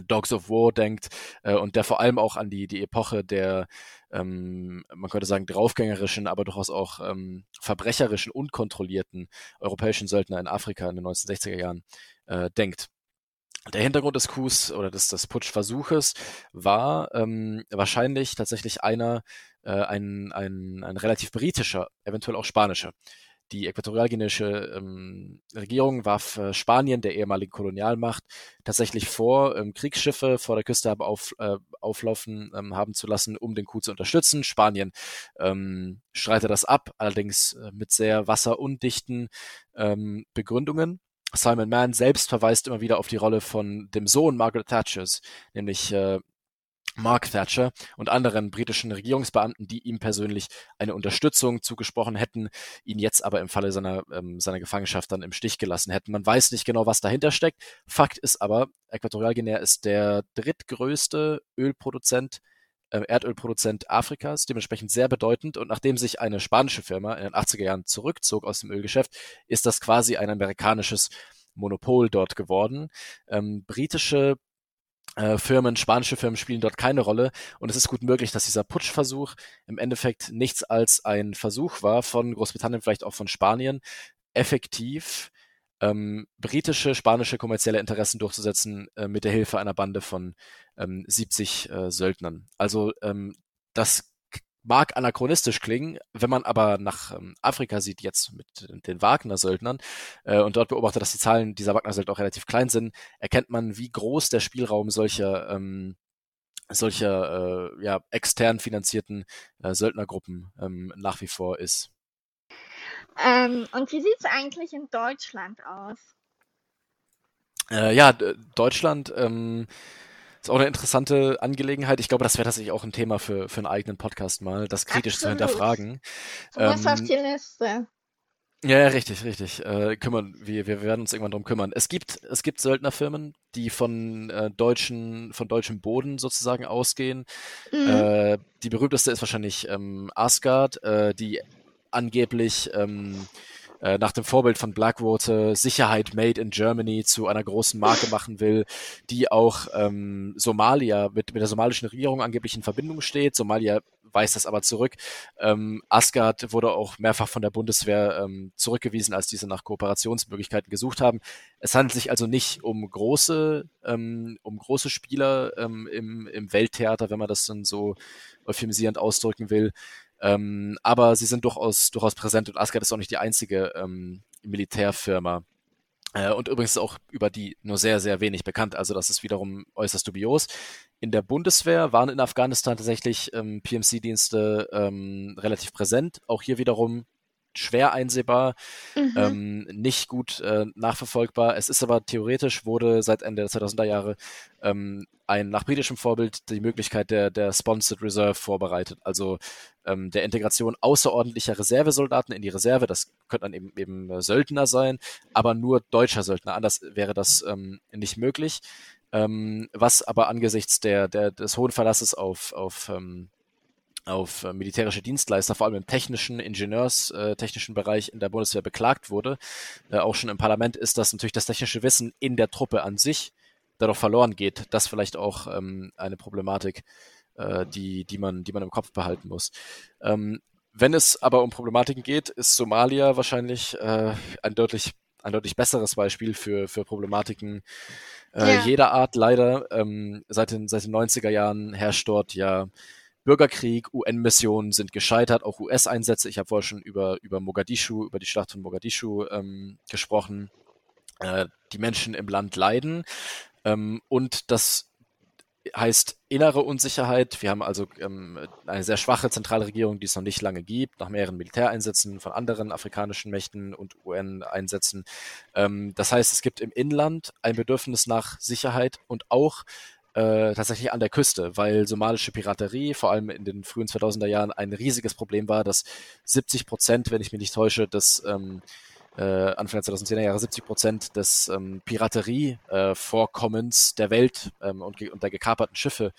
A: Dogs of War denkt äh, und der vor allem auch an die, die Epoche der, ähm, man könnte sagen, draufgängerischen, aber durchaus auch ähm, verbrecherischen, unkontrollierten europäischen Söldner in Afrika in den 1960er Jahren äh, denkt. Der Hintergrund des Coups oder des, des Putschversuches war ähm, wahrscheinlich tatsächlich einer, äh, ein, ein, ein relativ britischer, eventuell auch spanischer. Die äquatorialguineische ähm, Regierung warf äh, Spanien, der ehemaligen Kolonialmacht, tatsächlich vor, ähm, Kriegsschiffe vor der Küste auf, äh, auflaufen ähm, haben zu lassen, um den Coup zu unterstützen. Spanien ähm, streitet das ab, allerdings äh, mit sehr wasserundichten ähm, Begründungen. Simon Mann selbst verweist immer wieder auf die Rolle von dem Sohn Margaret Thatchers, nämlich äh, Mark Thatcher und anderen britischen Regierungsbeamten, die ihm persönlich eine Unterstützung zugesprochen hätten, ihn jetzt aber im Falle seiner, ähm, seiner Gefangenschaft dann im Stich gelassen hätten. Man weiß nicht genau, was dahinter steckt. Fakt ist aber, Äquatorialguinea ist der drittgrößte Ölproduzent, äh, Erdölproduzent Afrikas, dementsprechend sehr bedeutend. Und nachdem sich eine spanische Firma in den 80er Jahren zurückzog aus dem Ölgeschäft, ist das quasi ein amerikanisches Monopol dort geworden. Ähm, britische Firmen, spanische Firmen spielen dort keine Rolle. Und es ist gut möglich, dass dieser Putschversuch im Endeffekt nichts als ein Versuch war von Großbritannien, vielleicht auch von Spanien, effektiv ähm, britische, spanische kommerzielle Interessen durchzusetzen äh, mit der Hilfe einer Bande von ähm, 70 äh, Söldnern. Also ähm, das mag anachronistisch klingen, wenn man aber nach ähm, Afrika sieht, jetzt mit den Wagner-Söldnern äh, und dort beobachtet, dass die Zahlen dieser Wagner-Söldner auch relativ klein sind, erkennt man, wie groß der Spielraum solcher ähm, solcher äh, ja, extern finanzierten äh, Söldnergruppen ähm, nach wie vor ist.
B: Ähm, und wie sieht es eigentlich in Deutschland aus?
A: Äh, ja, Deutschland ähm, ist auch eine interessante Angelegenheit. Ich glaube, das wäre tatsächlich auch ein Thema für, für einen eigenen Podcast mal, das kritisch Absolut. zu hinterfragen.
B: Du ähm, auf die Liste.
A: Ja, ja, richtig, richtig. Äh, kümmern, wir, wir werden uns irgendwann drum kümmern. Es gibt, es gibt Söldnerfirmen, die von äh, deutschen, von deutschem Boden sozusagen ausgehen. Mhm. Äh, die berühmteste ist wahrscheinlich ähm, Asgard, äh, die angeblich ähm, äh, nach dem Vorbild von Blackwater Sicherheit Made in Germany zu einer großen Marke machen will, die auch ähm, Somalia mit, mit der somalischen Regierung angeblich in Verbindung steht. Somalia weist das aber zurück. Ähm, Asgard wurde auch mehrfach von der Bundeswehr ähm, zurückgewiesen, als diese nach Kooperationsmöglichkeiten gesucht haben. Es handelt sich also nicht um große, ähm, um große Spieler ähm, im, im Welttheater, wenn man das dann so euphemisierend ausdrücken will. Ähm, aber sie sind durchaus, durchaus präsent und Asgard ist auch nicht die einzige ähm, Militärfirma. Äh, und übrigens auch über die nur sehr, sehr wenig bekannt. Also das ist wiederum äußerst dubios. In der Bundeswehr waren in Afghanistan tatsächlich ähm, PMC-Dienste ähm, relativ präsent. Auch hier wiederum schwer einsehbar, mhm. ähm, nicht gut äh, nachverfolgbar. Es ist aber theoretisch wurde seit Ende der 2000er Jahre ähm, ein nach britischem Vorbild die Möglichkeit der, der Sponsored Reserve vorbereitet, also ähm, der Integration außerordentlicher Reservesoldaten in die Reserve. Das könnte dann eben, eben äh, Söldner sein, aber nur deutscher Söldner. Anders wäre das ähm, nicht möglich. Ähm, was aber angesichts der, der, des hohen Verlasses auf, auf ähm, auf äh, militärische Dienstleister, vor allem im technischen, ingenieurstechnischen äh, Bereich in der Bundeswehr beklagt wurde, äh, auch schon im Parlament, ist, dass natürlich das technische Wissen in der Truppe an sich dadurch verloren geht. Das vielleicht auch ähm, eine Problematik, äh, die, die, man, die man im Kopf behalten muss. Ähm, wenn es aber um Problematiken geht, ist Somalia wahrscheinlich äh, ein deutlich ein deutlich besseres Beispiel für, für Problematiken äh, ja. jeder Art leider. Ähm, seit, den, seit den 90er Jahren herrscht dort ja Bürgerkrieg, UN-Missionen sind gescheitert, auch US-Einsätze. Ich habe vorher schon über, über Mogadischu, über die Schlacht von Mogadischu ähm, gesprochen. Äh, die Menschen im Land leiden. Ähm, und das heißt innere Unsicherheit. Wir haben also ähm, eine sehr schwache zentrale Regierung, die es noch nicht lange gibt, nach mehreren Militäreinsätzen von anderen afrikanischen Mächten und UN-Einsätzen. Ähm, das heißt, es gibt im Inland ein Bedürfnis nach Sicherheit und auch äh, tatsächlich an der Küste, weil somalische Piraterie vor allem in den frühen 2000er Jahren ein riesiges Problem war, dass 70 Prozent, wenn ich mich nicht täusche, des ähm, äh, Anfang der 2010er Jahre 70 Prozent des ähm, Piraterievorkommens äh, der Welt ähm, und, und, der gekaperten Schiffe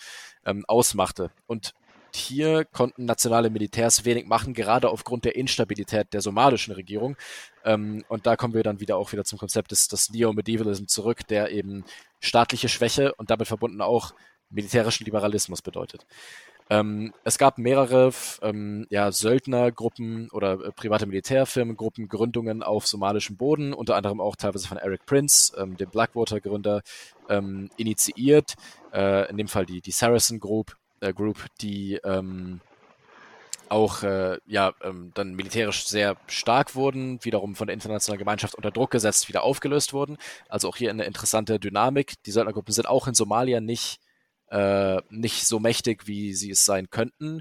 A: ähm, ausmachte. Und hier konnten nationale Militärs wenig machen, gerade aufgrund der Instabilität der somalischen Regierung. Ähm, und da kommen wir dann wieder auch wieder zum Konzept des, des Neo-Medievalism zurück, der eben staatliche Schwäche und damit verbunden auch militärischen Liberalismus bedeutet. Ähm, es gab mehrere ähm, ja, Söldnergruppen oder äh, private Militärfirmengruppen, Gründungen auf somalischem Boden, unter anderem auch teilweise von Eric Prince, ähm, dem Blackwater-Gründer, ähm, initiiert. Äh, in dem Fall die, die Saracen Group, äh, Group, die ähm, auch äh, ja ähm, dann militärisch sehr stark wurden, wiederum von der internationalen Gemeinschaft unter Druck gesetzt, wieder aufgelöst wurden. Also auch hier eine interessante Dynamik. Die Söldnergruppen sind auch in Somalia nicht äh, nicht so mächtig, wie sie es sein könnten.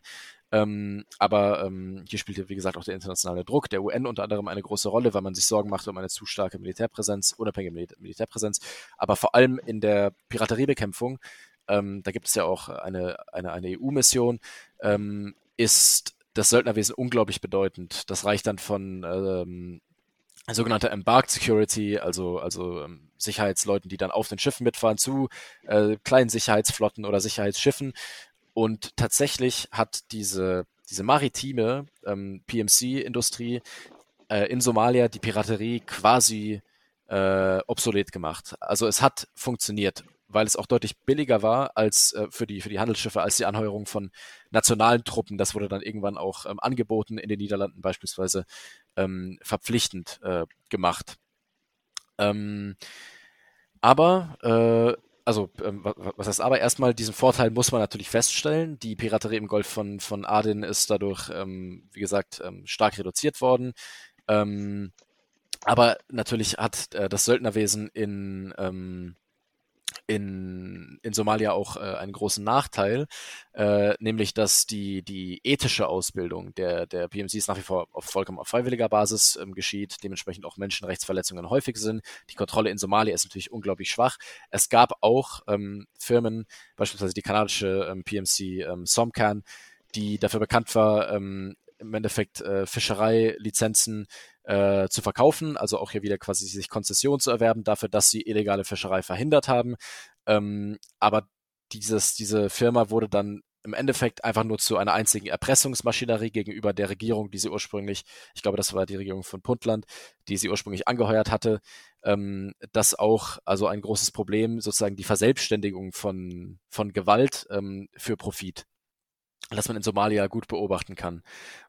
A: Ähm, aber ähm, hier spielt, wie gesagt, auch der internationale Druck der UN unter anderem eine große Rolle, weil man sich Sorgen macht um eine zu starke Militärpräsenz, unabhängige Mil Militärpräsenz. Aber vor allem in der Pirateriebekämpfung ähm, da gibt es ja auch eine, eine, eine EU-Mission, ähm, ist das Söldnerwesen unglaublich bedeutend. Das reicht dann von ähm, sogenannter Embarked Security, also, also ähm, Sicherheitsleuten, die dann auf den Schiffen mitfahren, zu äh, kleinen Sicherheitsflotten oder Sicherheitsschiffen. Und tatsächlich hat diese, diese maritime ähm, PMC-Industrie äh, in Somalia die Piraterie quasi äh, obsolet gemacht. Also es hat funktioniert weil es auch deutlich billiger war als äh, für, die, für die Handelsschiffe als die Anheuerung von nationalen Truppen. Das wurde dann irgendwann auch ähm, angeboten, in den Niederlanden beispielsweise ähm, verpflichtend äh, gemacht. Ähm, aber, äh, also, ähm, was heißt aber, erstmal diesen Vorteil muss man natürlich feststellen. Die Piraterie im Golf von, von Aden ist dadurch, ähm, wie gesagt, ähm, stark reduziert worden. aber natürlich hat äh, das Söldnerwesen in in, in Somalia auch äh, einen großen Nachteil, äh, nämlich dass die, die ethische Ausbildung der, der PMCs nach wie vor auf vollkommen auf freiwilliger Basis ähm, geschieht, dementsprechend auch Menschenrechtsverletzungen häufig sind. Die Kontrolle in Somalia ist natürlich unglaublich schwach. Es gab auch ähm, Firmen, beispielsweise die kanadische ähm, PMC ähm, Somcan, die dafür bekannt war, ähm, im Endeffekt äh, Fischereilizenzen äh, zu verkaufen, also auch hier wieder quasi sich Konzession zu erwerben dafür, dass sie illegale Fischerei verhindert haben. Ähm, aber dieses, diese Firma wurde dann im Endeffekt einfach nur zu einer einzigen Erpressungsmaschinerie gegenüber der Regierung, die sie ursprünglich, ich glaube, das war die Regierung von Puntland, die sie ursprünglich angeheuert hatte. Ähm, das auch, also ein großes Problem, sozusagen die Verselbstständigung von, von Gewalt ähm, für Profit das man in Somalia gut beobachten kann.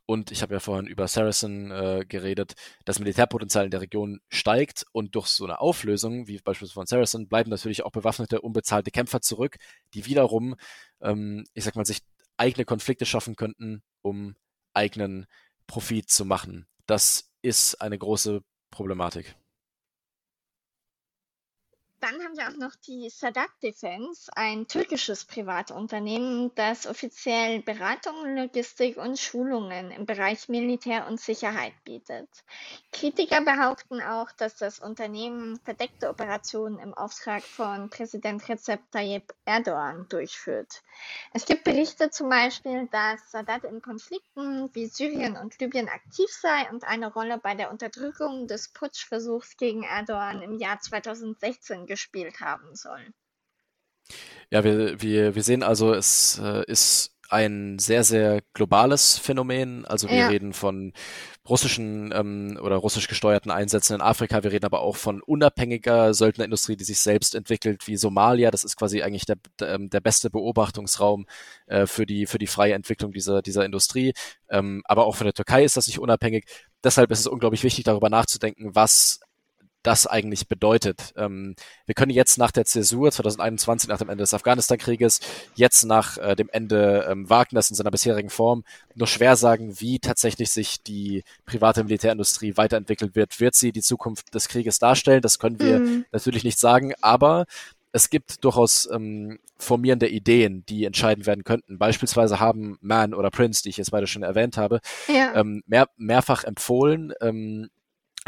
A: Und ich habe ja vorhin über Saracen äh, geredet. Das Militärpotenzial in der Region steigt und durch so eine Auflösung, wie beispielsweise von Saracen, bleiben natürlich auch bewaffnete, unbezahlte Kämpfer zurück, die wiederum, ähm, ich sag mal, sich eigene Konflikte schaffen könnten, um eigenen Profit zu machen. Das ist eine große Problematik.
B: Dann haben wir auch noch die Sadat Defense, ein türkisches Privatunternehmen, das offiziell Beratung, Logistik und Schulungen im Bereich Militär und Sicherheit bietet. Kritiker behaupten auch, dass das Unternehmen verdeckte Operationen im Auftrag von Präsident Recep Tayyip Erdogan durchführt. Es gibt Berichte zum Beispiel, dass Sadat in Konflikten wie Syrien und Libyen aktiv sei und eine Rolle bei der Unterdrückung des Putschversuchs gegen Erdogan im Jahr 2016 gespielt haben soll.
A: Ja, wir, wir, wir sehen also, es äh, ist ein sehr, sehr globales Phänomen. Also wir ja. reden von russischen ähm, oder russisch gesteuerten Einsätzen in Afrika. Wir reden aber auch von unabhängiger Söldnerindustrie, die sich selbst entwickelt, wie Somalia. Das ist quasi eigentlich der, der, ähm, der beste Beobachtungsraum äh, für, die, für die freie Entwicklung dieser, dieser Industrie. Ähm, aber auch von der Türkei ist das nicht unabhängig. Deshalb ist es unglaublich wichtig, darüber nachzudenken, was das eigentlich bedeutet. Ähm, wir können jetzt nach der Zäsur 2021, nach dem Ende des Afghanistan-Krieges, jetzt nach äh, dem Ende ähm, Wagners in seiner bisherigen Form nur schwer sagen, wie tatsächlich sich die private Militärindustrie weiterentwickeln wird. Wird sie die Zukunft des Krieges darstellen? Das können wir mhm. natürlich nicht sagen, aber es gibt durchaus ähm, formierende Ideen, die entscheidend werden könnten. Beispielsweise haben Man oder Prince, die ich jetzt beide schon erwähnt habe, ja. ähm, mehr, mehrfach empfohlen, ähm,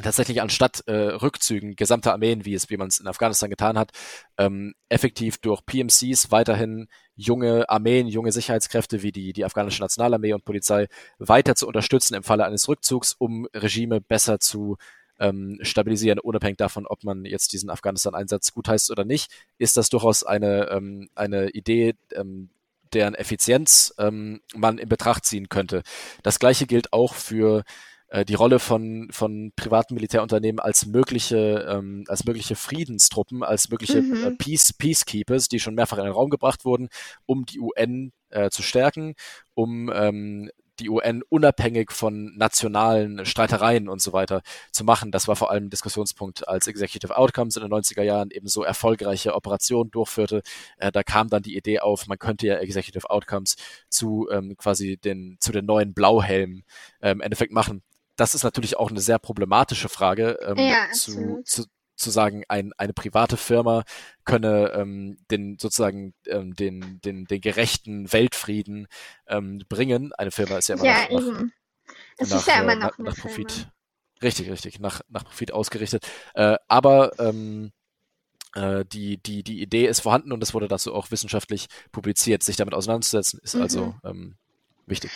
A: tatsächlich anstatt äh, Rückzügen gesamter Armeen, wie es, wie man es in Afghanistan getan hat, ähm, effektiv durch PMCs weiterhin junge Armeen, junge Sicherheitskräfte wie die, die afghanische Nationalarmee und Polizei weiter zu unterstützen im Falle eines Rückzugs, um Regime besser zu ähm, stabilisieren, unabhängig davon, ob man jetzt diesen Afghanistan-Einsatz gutheißt oder nicht, ist das durchaus eine, ähm, eine Idee, ähm, deren Effizienz ähm, man in Betracht ziehen könnte. Das gleiche gilt auch für äh, die Rolle von, von privaten Militärunternehmen als mögliche, ähm, als mögliche Friedenstruppen, als mögliche äh, mhm. äh, Peace, Peacekeepers, die schon mehrfach in den Raum gebracht wurden, um die UN äh, zu stärken, um ähm, die UN unabhängig von nationalen Streitereien und so weiter zu machen. Das war vor allem Diskussionspunkt, als Executive Outcomes in den 90er Jahren eben so erfolgreiche Operationen durchführte. Äh, da kam dann die Idee auf, man könnte ja Executive Outcomes zu ähm, quasi den, zu den neuen Blauhelmen ähm, im Endeffekt machen das ist natürlich auch eine sehr problematische Frage, ähm, ja, zu, zu, zu sagen, ein, eine private Firma könne ähm, den sozusagen ähm, den, den, den gerechten Weltfrieden ähm, bringen. Eine Firma ist ja immer ja, noch, nach, es nach, ist ja immer noch nach, nach Profit. Firma. Richtig, richtig, nach, nach Profit ausgerichtet. Äh, aber ähm, äh, die, die, die Idee ist vorhanden und es wurde dazu auch wissenschaftlich publiziert. Sich damit auseinanderzusetzen, ist also, mhm. also ähm, wichtig.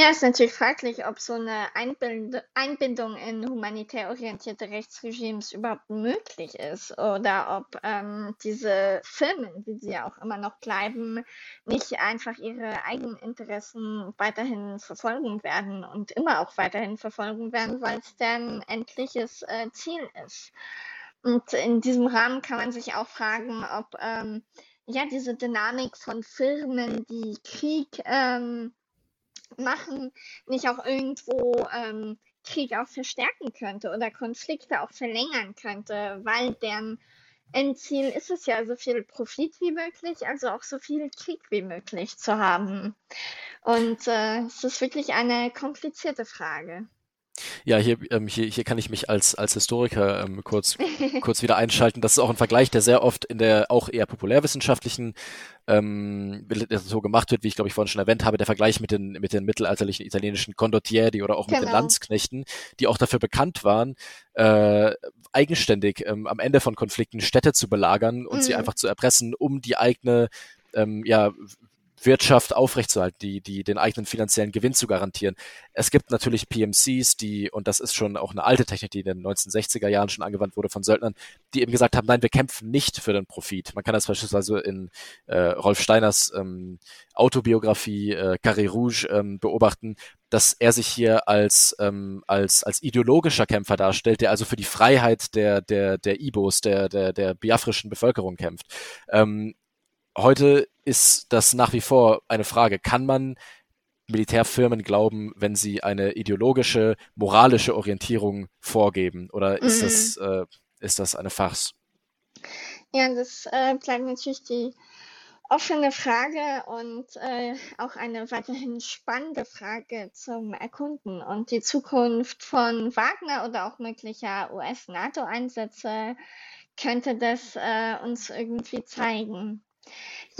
B: Ja, ist natürlich fraglich, ob so eine Einbild Einbindung in humanitär orientierte Rechtsregimes überhaupt möglich ist oder ob ähm, diese Firmen, wie sie ja auch immer noch bleiben, nicht einfach ihre eigenen Interessen weiterhin verfolgen werden und immer auch weiterhin verfolgen werden, weil es deren endliches äh, Ziel ist. Und in diesem Rahmen kann man sich auch fragen, ob ähm, ja diese Dynamik von Firmen, die Krieg ähm, machen, nicht auch irgendwo ähm, Krieg auch verstärken könnte oder Konflikte auch verlängern könnte, weil deren Endziel ist es ja, so viel Profit wie möglich, also auch so viel Krieg wie möglich zu haben. Und äh, es ist wirklich eine komplizierte Frage.
A: Ja, hier, ähm, hier, hier kann ich mich als, als Historiker ähm, kurz, kurz wieder einschalten. Das ist auch ein Vergleich, der sehr oft in der auch eher populärwissenschaftlichen ähm, so gemacht wird, wie ich glaube ich vorhin schon erwähnt habe, der Vergleich mit den, mit den mittelalterlichen italienischen Condottieri oder auch genau. mit den genau. Landsknechten, die auch dafür bekannt waren, äh, eigenständig ähm, am Ende von Konflikten Städte zu belagern und mhm. sie einfach zu erpressen, um die eigene ähm, ja, Wirtschaft aufrechtzuerhalten, die, die den eigenen finanziellen Gewinn zu garantieren. Es gibt natürlich PMCs, die, und das ist schon auch eine alte Technik, die in den 1960er Jahren schon angewandt wurde von Söldnern, die eben gesagt haben, nein, wir kämpfen nicht für den Profit. Man kann das beispielsweise in äh, Rolf Steiners ähm, Autobiografie äh, Carré Rouge ähm, beobachten, dass er sich hier als, ähm, als, als ideologischer Kämpfer darstellt, der also für die Freiheit der, der, der Ibos, der, der, der biafrischen Bevölkerung kämpft. Ähm, heute ist das nach wie vor eine Frage. Kann man Militärfirmen glauben, wenn sie eine ideologische, moralische Orientierung vorgeben? Oder ist, mhm. das, äh, ist das eine Farce?
B: Ja, das äh, bleibt natürlich die offene Frage und äh, auch eine weiterhin spannende Frage zum Erkunden. Und die Zukunft von Wagner oder auch möglicher US-NATO-Einsätze könnte das äh, uns irgendwie zeigen.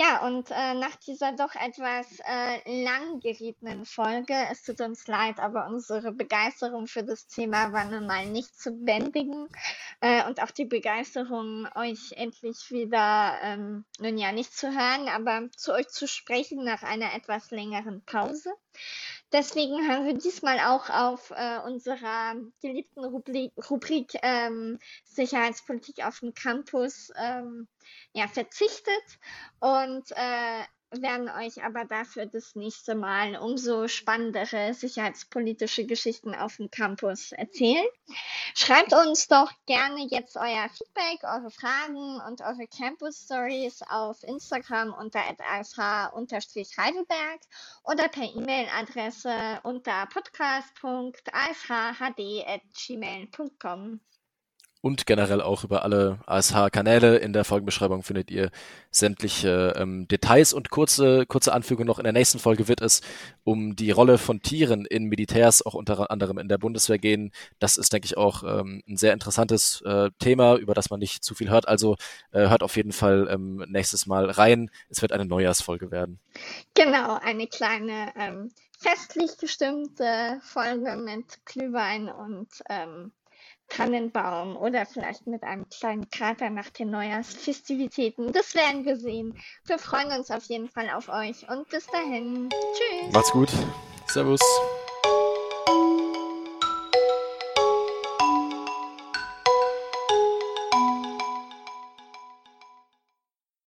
B: Ja, und äh, nach dieser doch etwas äh, lang gerietenen Folge, es tut uns leid, aber unsere Begeisterung für das Thema war nun mal nicht zu bändigen äh, und auch die Begeisterung, euch endlich wieder, ähm, nun ja, nicht zu hören, aber zu euch zu sprechen nach einer etwas längeren Pause. Deswegen haben wir diesmal auch auf äh, unserer geliebten Rubrik, Rubrik ähm, Sicherheitspolitik auf dem Campus ähm, ja, verzichtet. Und äh, werden euch aber dafür das nächste Mal umso spannendere sicherheitspolitische Geschichten auf dem Campus erzählen. Schreibt uns doch gerne jetzt euer Feedback, eure Fragen und eure Campus Stories auf Instagram unter ash-heidelberg oder per E-Mail-Adresse unter podcast.ashhd.gmail.com
A: und generell auch über alle ASH-Kanäle. In der Folgenbeschreibung findet ihr sämtliche ähm, Details und kurze, kurze Anfügung noch. In der nächsten Folge wird es um die Rolle von Tieren in Militärs, auch unter anderem in der Bundeswehr gehen. Das ist, denke ich, auch ähm, ein sehr interessantes äh, Thema, über das man nicht zu viel hört. Also äh, hört auf jeden Fall ähm, nächstes Mal rein. Es wird eine Neujahrsfolge werden.
B: Genau, eine kleine ähm, festlich gestimmte Folge mit Glühwein und ähm, Tannenbaum oder vielleicht mit einem kleinen Krater nach den Neujahrsfestivitäten. Das werden wir sehen. Wir freuen uns auf jeden Fall auf euch und bis dahin. Tschüss.
A: Macht's gut. Servus.